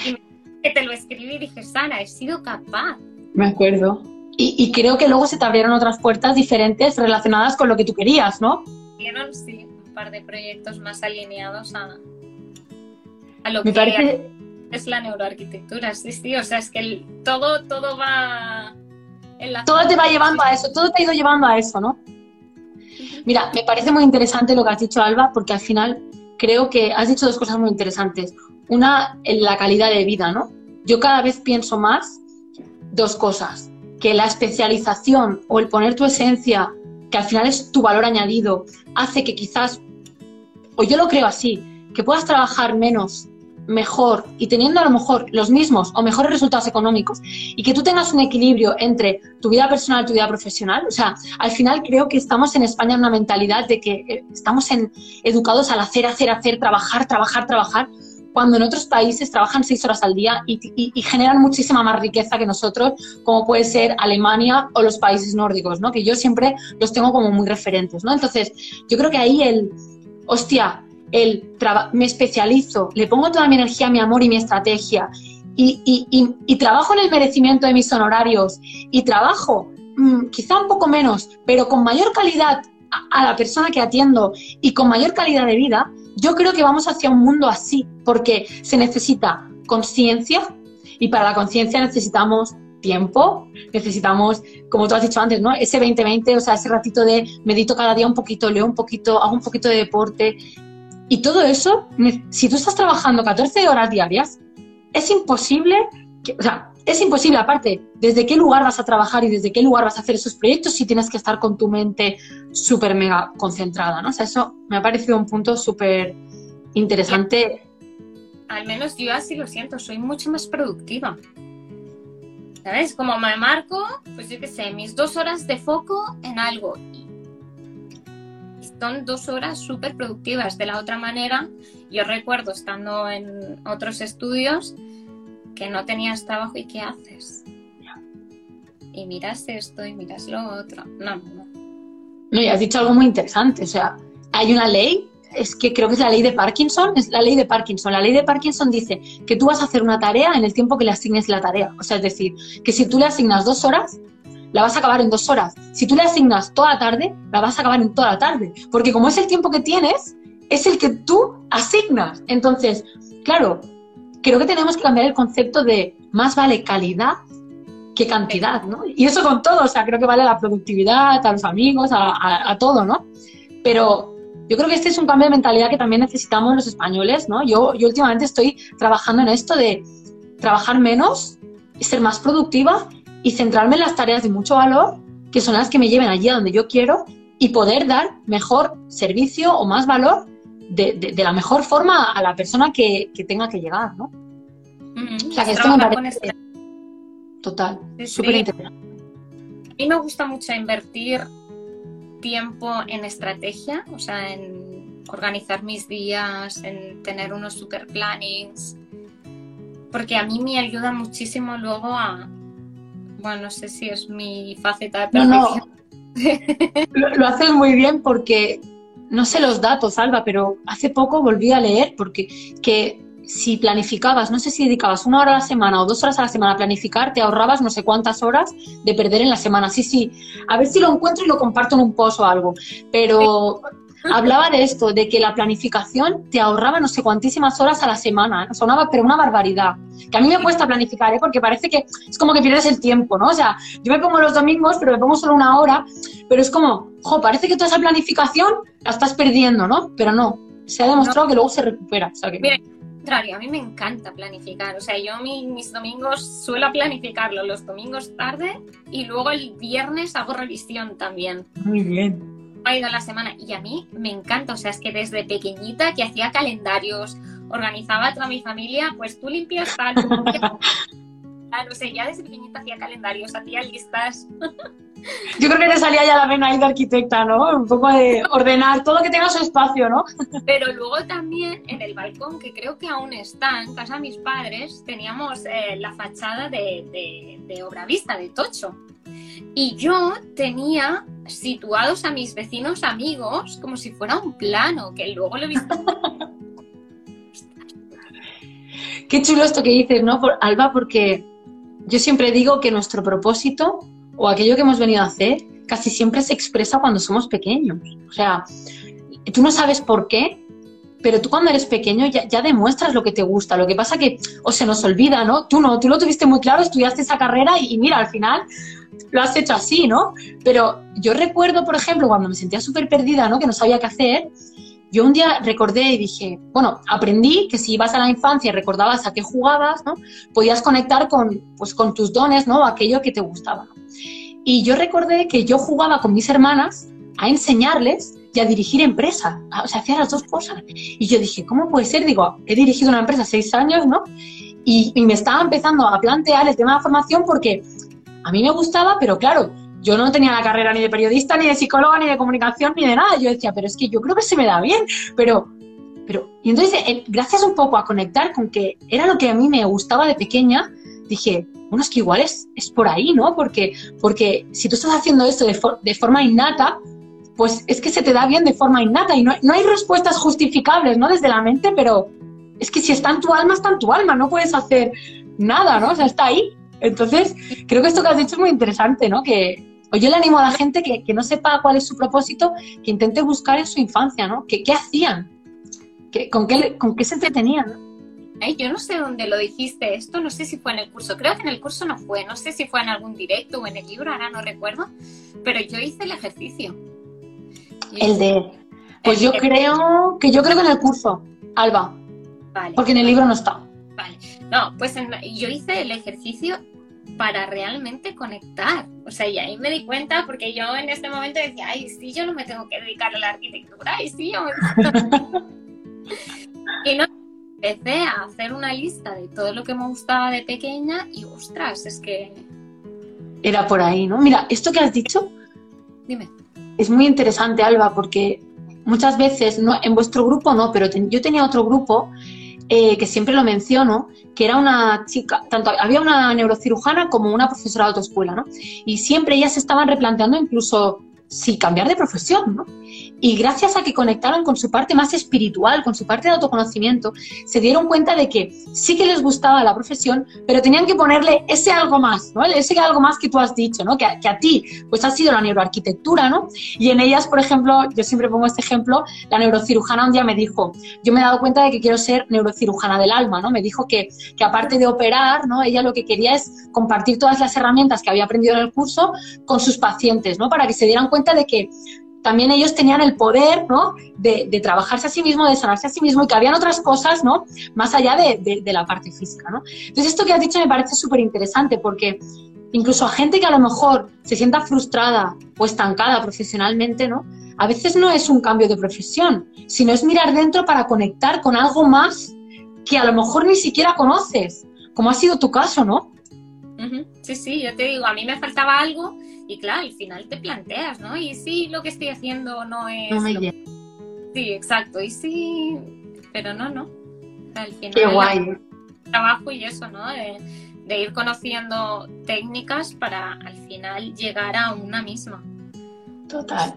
y te lo escribí y dije, Sara, he sido capaz. Me acuerdo. Y, creo que luego se te abrieron otras puertas diferentes relacionadas con lo que tú querías, ¿no? Vieron, sí, un par de proyectos más alineados a, a lo Me que parece... es la neuroarquitectura. Sí, sí, o sea, es que todo, todo va... En la... Todo te va llevando a eso, todo te ha ido llevando a eso, ¿no? Mira, me parece muy interesante lo que has dicho, Alba, porque al final creo que has dicho dos cosas muy interesantes. Una, en la calidad de vida, ¿no? Yo cada vez pienso más dos cosas, que la especialización o el poner tu esencia, que al final es tu valor añadido, hace que quizás, o yo lo creo así, que puedas trabajar menos, mejor y teniendo a lo mejor los mismos o mejores resultados económicos y que tú tengas un equilibrio entre tu vida personal y tu vida profesional. O sea, al final creo que estamos en España en una mentalidad de que eh, estamos educados al hacer, hacer, hacer, trabajar, trabajar, trabajar cuando en otros países trabajan seis horas al día y, generan muchísima más riqueza que nosotros, como puede ser Alemania o los países nórdicos, ¿no? Que yo siempre los tengo como muy referentes, ¿no? Entonces, yo creo que ahí el, hostia, el me especializo, le pongo toda mi energía, mi amor y mi estrategia y, trabajo en el merecimiento de mis honorarios y trabajo mm, quizá un poco menos, pero con mayor calidad a la persona que atiendo y con mayor calidad de vida, yo creo que vamos hacia un mundo así, porque se necesita conciencia y para la conciencia necesitamos tiempo, necesitamos, como tú has dicho antes, ¿no? Ese 2020, o sea, ese ratito de medito cada día un poquito, leo un poquito, hago un poquito de deporte. Y todo eso, si tú estás trabajando 14 horas diarias, es imposible, o sea, es imposible, aparte, desde qué lugar vas a trabajar y desde qué lugar vas a hacer esos proyectos si tienes que estar con tu mente súper mega concentrada, ¿no? O eso me ha parecido un punto súper interesante. Al menos yo así lo siento, soy mucho más productiva. ¿Sabes? Como me marco, pues yo qué sé, mis dos horas de foco en algo. Son dos horas súper productivas. De la otra manera, yo recuerdo estando en otros estudios, que no tenías trabajo y qué haces. Y miras esto y miras lo otro. No, no. No, y has dicho algo muy interesante. O sea, hay una ley es que creo que es la ley de Parkinson, es la ley de Parkinson. La ley de Parkinson dice que tú vas a hacer una tarea en el tiempo que le asignes la tarea. O sea, es decir, que si tú le asignas dos horas, la vas a acabar en dos horas. Si tú le asignas toda la tarde, la vas a acabar en toda la tarde. Porque como es el tiempo que tienes, es el que tú asignas. Entonces, claro, creo que tenemos que cambiar el concepto de más vale calidad que cantidad, ¿no? Y eso con todo, o sea, creo que vale a la productividad, a los amigos, a, a todo, ¿no? Pero yo creo que este es un cambio de mentalidad que también necesitamos los españoles, ¿no? Yo, yo últimamente estoy trabajando en esto de trabajar menos, ser más productiva y centrarme en las tareas de mucho valor, que son las que me lleven allí a donde yo quiero y poder dar mejor servicio o más valor de, de, la mejor forma a la persona que, que tenga que llegar, ¿no? o sea, que esto me parece... Total, súper interesante. A mí me gusta mucho invertir tiempo en estrategia, o sea, en organizar mis días, en tener unos super plannings, porque a mí me ayuda muchísimo luego a, bueno, no sé si es mi faceta de perfección. No, lo, haces muy bien porque no sé los datos, Alba, pero hace poco volví a leer porque que si planificabas, no sé si dedicabas una hora a la semana o dos horas a la semana a planificar, te ahorrabas no sé cuántas horas de perder en la semana. Sí, sí, a ver si lo encuentro y lo comparto en un post o algo. Pero hablaba de esto, de que la planificación te ahorraba no sé cuantísimas horas a la semana. Sonaba, pero una barbaridad. Que a mí me cuesta planificar, ¿eh? porque parece que es como que pierdes el tiempo, ¿no? O sea, yo me pongo los domingos, pero me pongo solo una hora, pero es como, jo, parece que toda esa planificación la estás perdiendo, ¿no? Pero no, se ha demostrado que luego se recupera. O sea que contrario, a mí me encanta planificar. O sea, yo mis domingos suelo planificarlo los domingos tarde y luego el viernes hago revisión también. Muy bien. Ha ido la semana y a mí me encanta. O sea, es que desde pequeñita que hacía calendarios, organizaba a toda mi familia, pues tú limpias tal, Claro, o sea, ya desde pequeñita hacía calendarios, hacía listas. Yo creo que te salía ya la vena ahí de arquitecta, ¿no? Un poco de ordenar todo lo que tenga su espacio, ¿no? Pero luego también en el balcón, que creo que aún está, en casa de mis padres, teníamos eh, la fachada de, de, obra vista, de tocho. Y yo tenía situados a mis vecinos amigos como si fuera un plano, que luego lo he visto. Qué chulo esto que dices, ¿no, Alba? Porque yo siempre digo que nuestro propósito o aquello que hemos venido a hacer casi siempre se expresa cuando somos pequeños. O sea, tú no sabes por qué, pero tú cuando eres pequeño ya, demuestras lo que te gusta. Lo que pasa que o se nos olvida, ¿no? Tú no, tú lo tuviste muy claro, estudiaste esa carrera y, mira, al final lo has hecho así, ¿no? Pero yo recuerdo, por ejemplo, cuando me sentía súper perdida, ¿no? Que no sabía qué hacer, yo un día recordé y dije, bueno, aprendí que si ibas a la infancia y recordabas a qué jugabas, ¿no? Podías conectar con, pues, con tus dones, ¿no? Aquello que te gustaba. Y yo recordé que yo jugaba con mis hermanas a enseñarles y a dirigir empresas. O sea, hacía las dos cosas. Y yo dije, ¿cómo puede ser? Digo, he dirigido una empresa seis años, ¿no? Y, me estaba empezando a plantear el tema de formación porque a mí me gustaba, pero claro, yo no tenía la carrera ni de periodista, ni de psicóloga, ni de comunicación, ni de nada. Yo decía, pero es que yo creo que se me da bien, pero, pero, y entonces, eh, gracias un poco a conectar con que era lo que a mí me gustaba de pequeña, dije, bueno, es que igual es, es por ahí, ¿no? Porque, porque si tú estás haciendo esto de, de forma innata, pues es que se te da bien de forma innata y no, no hay respuestas justificables, ¿no? Desde la mente, pero es que si está en tu alma, está en tu alma, no puedes hacer nada, ¿no? O está ahí. Entonces, creo que esto que has dicho es muy interesante, ¿no? Que, o yo le animo a la gente que, que, no sepa cuál es su propósito, que intente buscar en su infancia, ¿no? ¿Qué, qué hacían? ¿Qué, con, qué, ¿Con qué se entretenían? Yo no sé dónde lo dijiste esto, no sé si fue en el curso, creo que en el curso no fue, no sé si fue en algún directo o en el libro, ahora no recuerdo, pero yo hice el ejercicio. El de... Pues yo creo que yo creo que en el curso, Alba. Vale. Porque en el libro no está. Vale. No, pues yo hice el ejercicio para realmente conectar. O sea, y ahí me di cuenta porque yo en este momento decía, ay, sí, yo no me tengo que dedicar a la arquitectura, ay, sí, yo y no, empecé a hacer una lista de todo lo que me gustaba de pequeña y, ostras, es que... Era por ahí, ¿no? Mira, esto que has dicho... Dime. Es muy interesante, Alba, porque muchas veces, no, en vuestro grupo no, pero yo tenía otro grupo eh, que siempre lo menciono, que era una chica, tanto había una neurocirujana como una profesora de autoescuela, ¿no? Y siempre ellas estaban replanteando incluso si cambiar de profesión, ¿no? Y gracias a que conectaron con su parte más espiritual, con su parte de autoconocimiento, se dieron cuenta de que sí que les gustaba la profesión, pero tenían que ponerle ese algo más, ¿no? Ese algo más que tú has dicho, ¿no? Que, a ti, pues ha sido la neuroarquitectura, ¿no? Y en ellas, por ejemplo, yo siempre pongo este ejemplo, la neurocirujana un día me dijo, yo me he dado cuenta de que quiero ser neurocirujana del alma, ¿no? Me dijo que, que aparte de operar, ¿no? Ella lo que quería es compartir todas las herramientas que había aprendido en el curso con sus pacientes, ¿no? Para que se dieran cuenta de que también ellos tenían el poder, ¿no? De, trabajarse a sí mismo, de sanarse a sí mismo y que habían otras cosas, ¿no? Más allá de, la parte física, ¿no? Entonces, esto que has dicho me parece súper interesante porque incluso a gente que a lo mejor se sienta frustrada o estancada profesionalmente, ¿no? A veces no es un cambio de profesión, sino es mirar dentro para conectar con algo más que a lo mejor ni siquiera conoces, como ha sido tu caso, ¿no? Sí, sí, yo te digo, a mí me faltaba algo y claro, al final te planteas, ¿no? Y si lo que estoy haciendo no es... Sí, exacto. Y sí, pero no, no. Al final... Qué guay. Trabajo y eso, ¿no? De, ir conociendo técnicas para al final llegar a una misma. Total.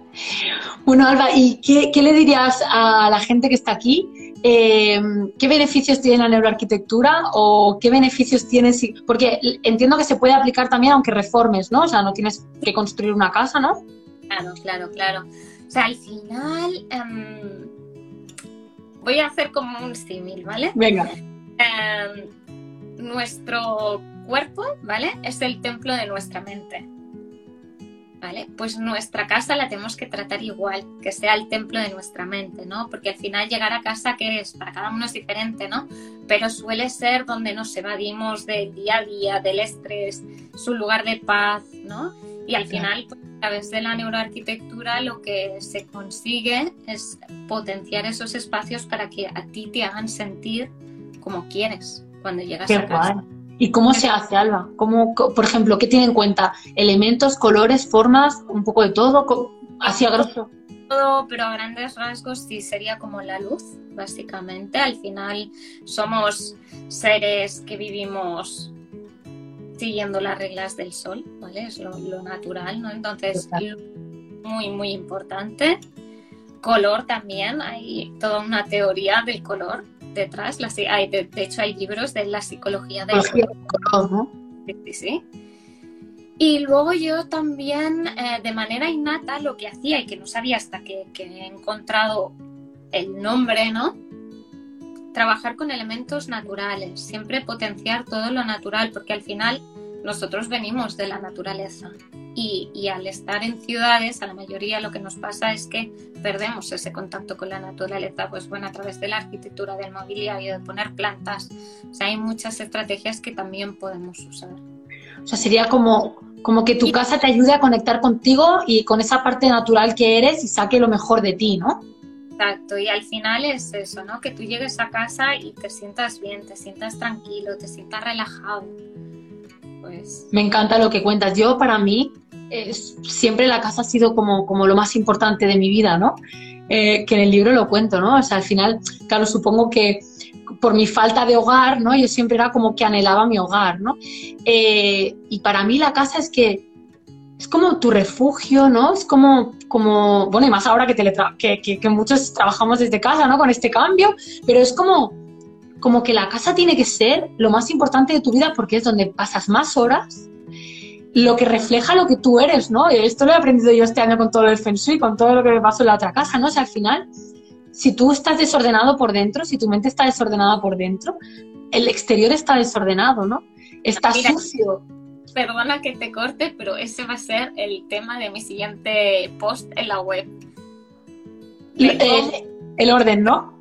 Bueno, Alba, ¿y qué, qué, le dirías a la gente que está aquí eh, ¿qué beneficios tiene la neuroarquitectura o qué beneficios tiene si, porque entiendo que se puede aplicar también aunque reformes, ¿no? O sea, no tienes que construir una casa, ¿no? Claro, claro, claro. O sea, al final em, voy a hacer como un símil, ¿vale? Venga. Em, nuestro cuerpo, ¿vale? Es el templo de nuestra mente. ¿Vale? Pues nuestra casa la tenemos que tratar igual, que sea el templo de nuestra mente, ¿no? Porque al final llegar a casa, ¿qué es? Para cada uno es diferente, ¿no? Pero suele ser donde nos evadimos del día a día, del estrés, su lugar de paz, ¿no? Y al final, pues, a través de la neuroarquitectura, lo que se consigue es potenciar esos espacios para que a ti te hagan sentir como quieres cuando llegas a casa. ¿Y cómo se hace, Alba? ¿Cómo, por ejemplo, ¿qué tiene en cuenta? ¿Elementos, colores, formas, un poco de todo? Así a grosso. Todo, pero a grandes rasgos sí sería como la luz, básicamente. Al final somos seres que vivimos siguiendo las reglas del sol, ¿vale? Es lo, natural, ¿no? Entonces, muy, muy importante. Color también, hay toda una teoría del color detrás. hay, de, hecho, hay libros de la psicología del color. Sí, sí, Y luego yo también, eh, de manera innata, lo que hacía y que no sabía hasta que, que he encontrado el nombre, ¿no? Trabajar con elementos naturales, siempre potenciar todo lo natural, porque al final nosotros venimos de la naturaleza y, al estar en ciudades, a la mayoría lo que nos pasa es que perdemos ese contacto con la naturaleza, pues bueno, a través de la arquitectura, del mobiliario, de poner plantas. O sea, hay muchas estrategias que también podemos usar. O sea, sería como, como que tu casa te ayude a conectar contigo y con esa parte natural que eres y saque lo mejor de ti, ¿no? Exacto, y al final es eso, ¿no? Que tú llegues a casa y te sientas bien, te sientas tranquilo, te sientas relajado. Pues... Me encanta lo que cuentas. Yo, para mí, siempre la casa ha sido como, como lo más importante de mi vida, ¿no? Eh, que en el libro lo cuento, ¿no? O sea, al final, claro, supongo que por mi falta de hogar, ¿no? Yo siempre era como que anhelaba mi hogar, ¿no? Eh, y para mí la casa es que es como tu refugio, ¿no? Es como, como bueno, y más ahora que, que, que, que, muchos trabajamos desde casa, ¿no? Con este cambio, pero es como, como que la casa tiene que ser lo más importante de tu vida porque es donde pasas más horas, lo que refleja lo que tú eres, ¿no? Esto lo he aprendido yo este año con todo el Feng Shui, con todo lo que me pasó en la otra casa, ¿no? O sea, al final, si tú estás desordenado por dentro, si tu mente está desordenada por dentro, el exterior está desordenado, ¿no? Está sucio. Perdona que te corte, pero ese va a ser el tema de mi siguiente post en la web. el, orden, ¿no?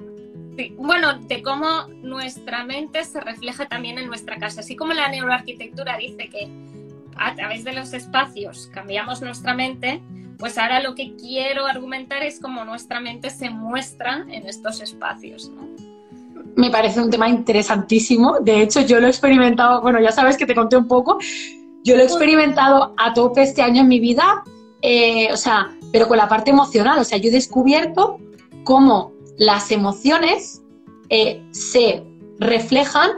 Bueno, de cómo nuestra mente se refleja también en nuestra casa. Así como la neuroarquitectura dice que a través de los espacios cambiamos nuestra mente, pues ahora lo que quiero argumentar es cómo nuestra mente se muestra en estos espacios. Me parece un tema interesantísimo. De hecho, yo lo he experimentado, bueno, ya sabes que te conté un poco, yo lo he experimentado a tope este año en mi vida, eh, o sea, pero con la parte emocional. O sea, yo he descubierto cómo las emociones eh, se reflejan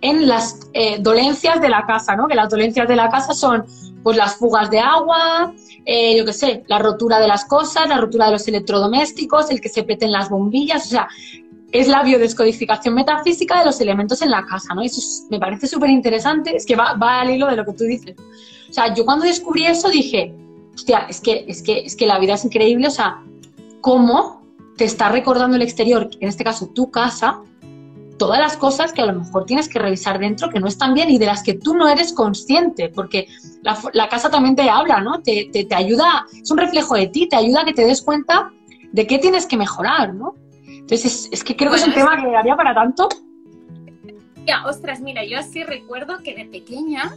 en las eh, dolencias de la casa, ¿no? Que las dolencias de la casa son pues las fugas de agua, eh, yo qué sé, la rotura de las cosas, la rotura de los electrodomésticos, el que se peten las bombillas, o sea, es la biodescodificación metafísica de los elementos en la casa, ¿no? Eso me parece súper interesante, es que va, al hilo de lo que tú dices. O sea, yo cuando descubrí eso dije, hostia, es que, es que, es que la vida es increíble, o sea, cómo te está recordando el exterior, en este caso tu casa, todas las cosas que a lo mejor tienes que revisar dentro que no están bien y de las que tú no eres consciente, porque la, casa también te habla, ¿no? Te, te, te, ayuda, es un reflejo de ti, te ayuda a que te des cuenta de qué tienes que mejorar, ¿no? Entonces, es, que creo que es un tema que daría para tanto. Ya, ostras, mira, yo así recuerdo que de pequeña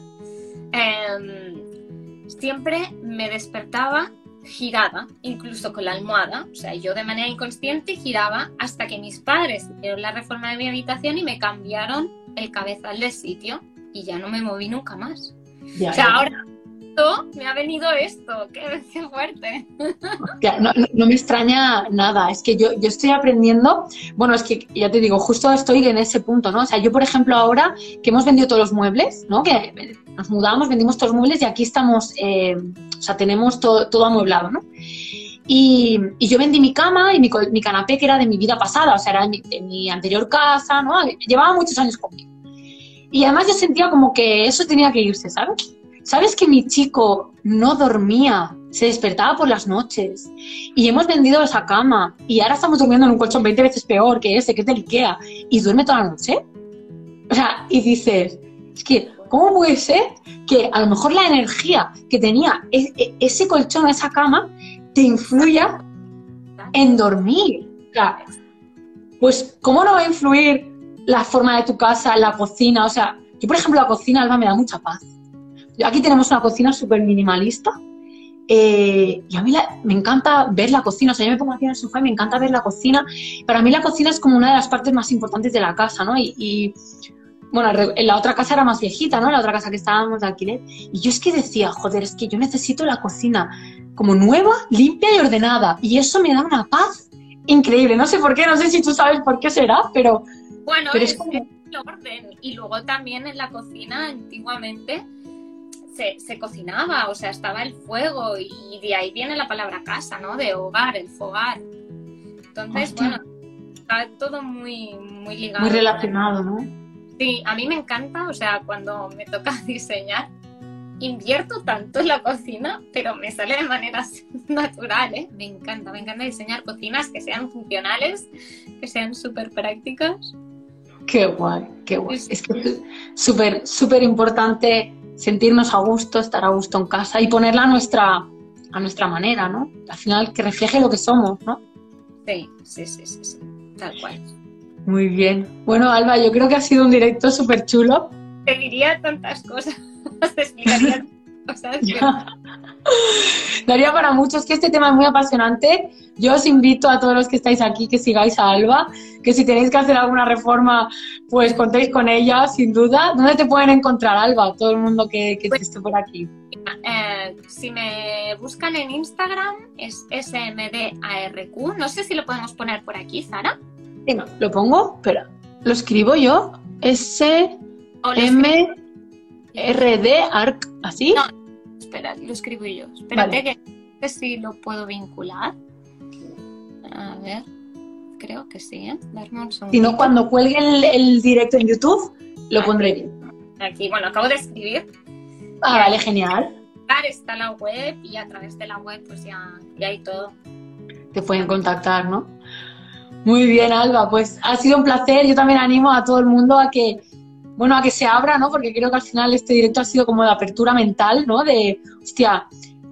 em, siempre me despertaba girada, incluso con la almohada. O sea, yo de manera inconsciente giraba hasta que mis padres hicieron la reforma de mi habitación y me cambiaron el cabezal del sitio y ya no me moví nunca más. o sea, ahora me ha venido esto, qué, fuerte. No, me extraña nada, es que yo, yo estoy aprendiendo, bueno, es que ya te digo, justo estoy en ese punto, ¿no? O sea, yo por ejemplo ahora que hemos vendido todos los muebles, ¿no? Que nos mudamos, vendimos todos los muebles y aquí estamos, eh, o sea, tenemos todo, todo amueblado, ¿no? Y, y, yo vendí mi cama y mi, mi, canapé que era de mi vida pasada, o sea, era de mi, de mi anterior casa, ¿no? Llevaba muchos años conmigo. Y además yo sentía como que eso tenía que irse, ¿sabes? ¿Sabes que mi chico no dormía? Se despertaba por las noches. Y hemos vendido esa cama. Y ahora estamos durmiendo en un colchón 20 veces peor que ese, que es del Ikea. Y duerme toda la noche. O sea, y dices, es que, ¿cómo puede ser que a lo mejor la energía que tenía e, e, ese colchón, esa cama, te influya en dormir? O sea, pues, ¿cómo no va a influir la forma de tu casa, la cocina? O sea, yo, por ejemplo, la cocina, Alba, me da mucha paz. Aquí tenemos una cocina súper minimalista eh, y a mí me encanta ver la cocina, o sea, yo me pongo aquí en el sofá y me encanta ver la cocina. Para mí la cocina es como una de las partes más importantes de la casa, ¿no? Y, bueno, en la otra casa era más viejita, ¿no? La otra casa que estábamos de alquiler. Y yo es que decía, joder, es que yo necesito la cocina como nueva, limpia y ordenada. Y eso me da una paz increíble. No sé por qué, no sé si tú sabes por qué será, pero... Bueno, es, como... el orden. Y luego también en la cocina antiguamente se, cocinaba, o sea, estaba el fuego y de ahí viene la palabra casa, ¿no? De hogar, el fogar. Entonces, bueno, está todo muy, muy ligado. Muy relacionado, ¿no? Sí, a mí me encanta, o sea, cuando me toca diseñar, invierto tanto en la cocina, pero me sale de manera natural, ¿eh? Me encanta, me encanta diseñar cocinas que sean funcionales, que sean súper prácticas. Qué guay, qué guay. Es que es súper, súper importante sentirnos a gusto, estar a gusto en casa y ponerla a nuestra, a nuestra manera, ¿no? Al final que refleje lo que somos, ¿no? Sí, sí, sí, sí, tal cual. Muy bien. Bueno, Alba, yo creo que ha sido un directo súper chulo. Te diría tantas cosas, te explicaría cosas. Daría para muchos que este tema es muy apasionante. Yo os invito a todos los que estáis aquí que sigáis a Alba, que si tenéis que hacer alguna reforma, pues contéis con ella, sin duda. ¿Dónde te pueden encontrar, Alba? Todo el mundo que, que esté por aquí. Eh, si me buscan en Instagram es SMDARQ. No sé si lo podemos poner por aquí, Zara. Venga, lo pongo, pero lo escribo yo. S M R D ARC, ¿así? No, espera, lo escribo yo. Espérate que, si lo puedo vincular. A ver, creo que sí, ¿eh? Darme un Si no, cuando cuelgue el, directo en YouTube, lo pondré bien. Aquí, bueno, acabo de escribir. Ah, vale, genial. Está la web y a través de la web pues ya, ya hay todo. Te pueden contactar, ¿no? Muy bien, Alba, pues ha sido un placer. Yo también animo a todo el mundo a que bueno, a que se abra, ¿no? Porque creo que al final este directo ha sido como de apertura mental, ¿no? De, hostia,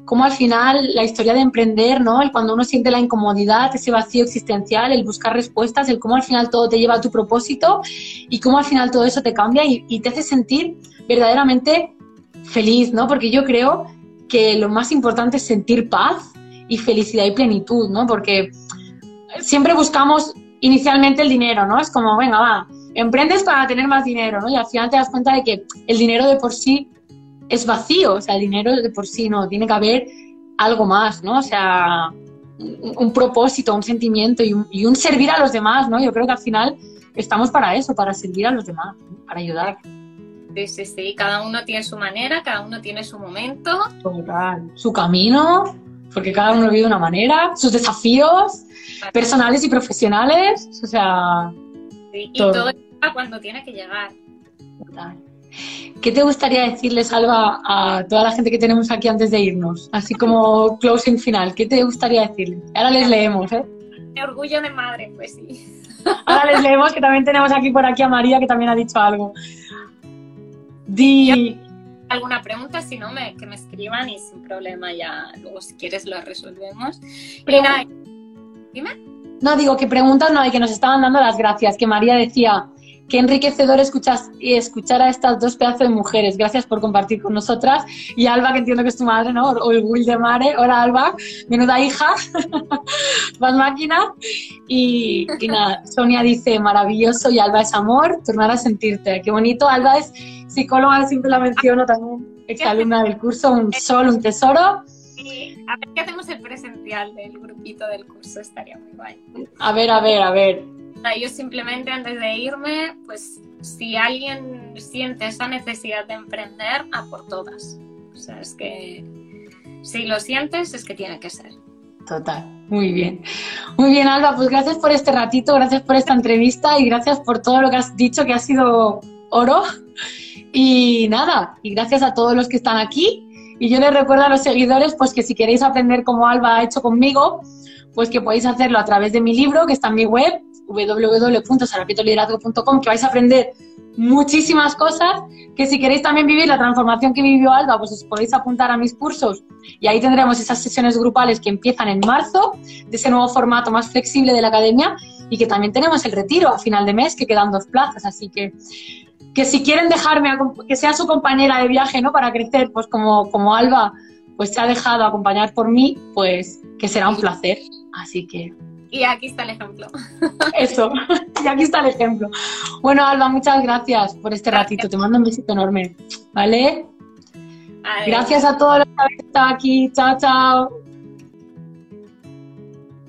cómo al final la historia de emprender, ¿no? El cuando uno siente la incomodidad, ese vacío existencial, el buscar respuestas, el cómo al final todo te lleva a tu propósito y cómo al final todo eso te cambia y, te hace sentir verdaderamente feliz, ¿no? Porque yo creo que lo más importante es sentir paz y felicidad y plenitud, ¿no? Porque siempre buscamos inicialmente el dinero, ¿no? Es como, venga, va, emprendes para tener más dinero, ¿no? Y al final te das cuenta de que el dinero de por sí es vacío, o sea, el dinero de por sí no, tiene que haber algo más, ¿no? O sea, un, propósito, un sentimiento y un, servir a los demás, ¿no? Yo creo que al final estamos para eso, para servir a los demás, para ayudar. Sí, sí, sí, cada uno tiene su manera, cada uno tiene su momento. Su camino, porque cada uno vive de una manera, sus desafíos personales y profesionales, o sea... y todo llega cuando tiene que llegar. ¿Qué te gustaría decirles, Alba, a toda la gente que tenemos aquí antes de irnos? Así como closing final, ¿qué te gustaría decirles? Ahora les leemos, ¿eh? De orgullo de madre, pues sí. Ahora les leemos que también tenemos aquí por aquí a María que también ha dicho algo. Di... alguna pregunta, si no, me, que me escriban y sin problema ya luego si quieres lo resolvemos. dime. No, digo que preguntas no hay, que nos estaban dando las gracias, que María decía, Qué enriquecedor escuchas, y escuchar a estas dos pedazos de mujeres. Gracias por compartir con nosotras. Y Alba, que entiendo que es tu madre, ¿no? O el Will de Mare. Hola, Alba. Menuda hija. Más máquina. Y, nada, Sonia dice, maravilloso. Y Alba es amor. Tornar a sentirte. Qué bonito. Alba es psicóloga, siempre la menciono también. Exalumna del curso. Un sol, un tesoro. A ver qué hacemos el presencial del grupito del curso. Estaría muy guay. A ver, a ver, a ver yo simplemente antes de irme, pues si alguien siente esa necesidad de emprender, a por todas. O sea, es que si lo sientes, es que tiene que ser. Total, muy bien. Muy bien, Alba, pues gracias por este ratito, gracias por esta entrevista y gracias por todo lo que has dicho, que ha sido oro. Y nada, y gracias a todos los que están aquí. Y yo les recuerdo a los seguidores, pues que si queréis aprender como Alba ha hecho conmigo, pues que podéis hacerlo a través de mi libro, que está en mi web, www.sarapitoliderazgo.com, que vais a aprender muchísimas cosas, que si queréis también vivir la transformación que vivió Alba, pues os podéis apuntar a mis cursos. Y ahí tendremos esas sesiones grupales que empiezan en marzo, de ese nuevo formato más flexible de la academia y que también tenemos el retiro a final de mes, que quedan dos plazas, así que que si quieren dejarme, que sea su compañera de viaje, ¿no? Para crecer, pues como, como Alba, pues se ha dejado acompañar por mí, pues que será un placer. Así que y aquí está el ejemplo. Eso, y aquí está el ejemplo. Bueno, Alba, muchas gracias por este ratito. Te mando un besito enorme. ¿Vale? Gracias a todos los que habéis estado aquí. Chao, chao.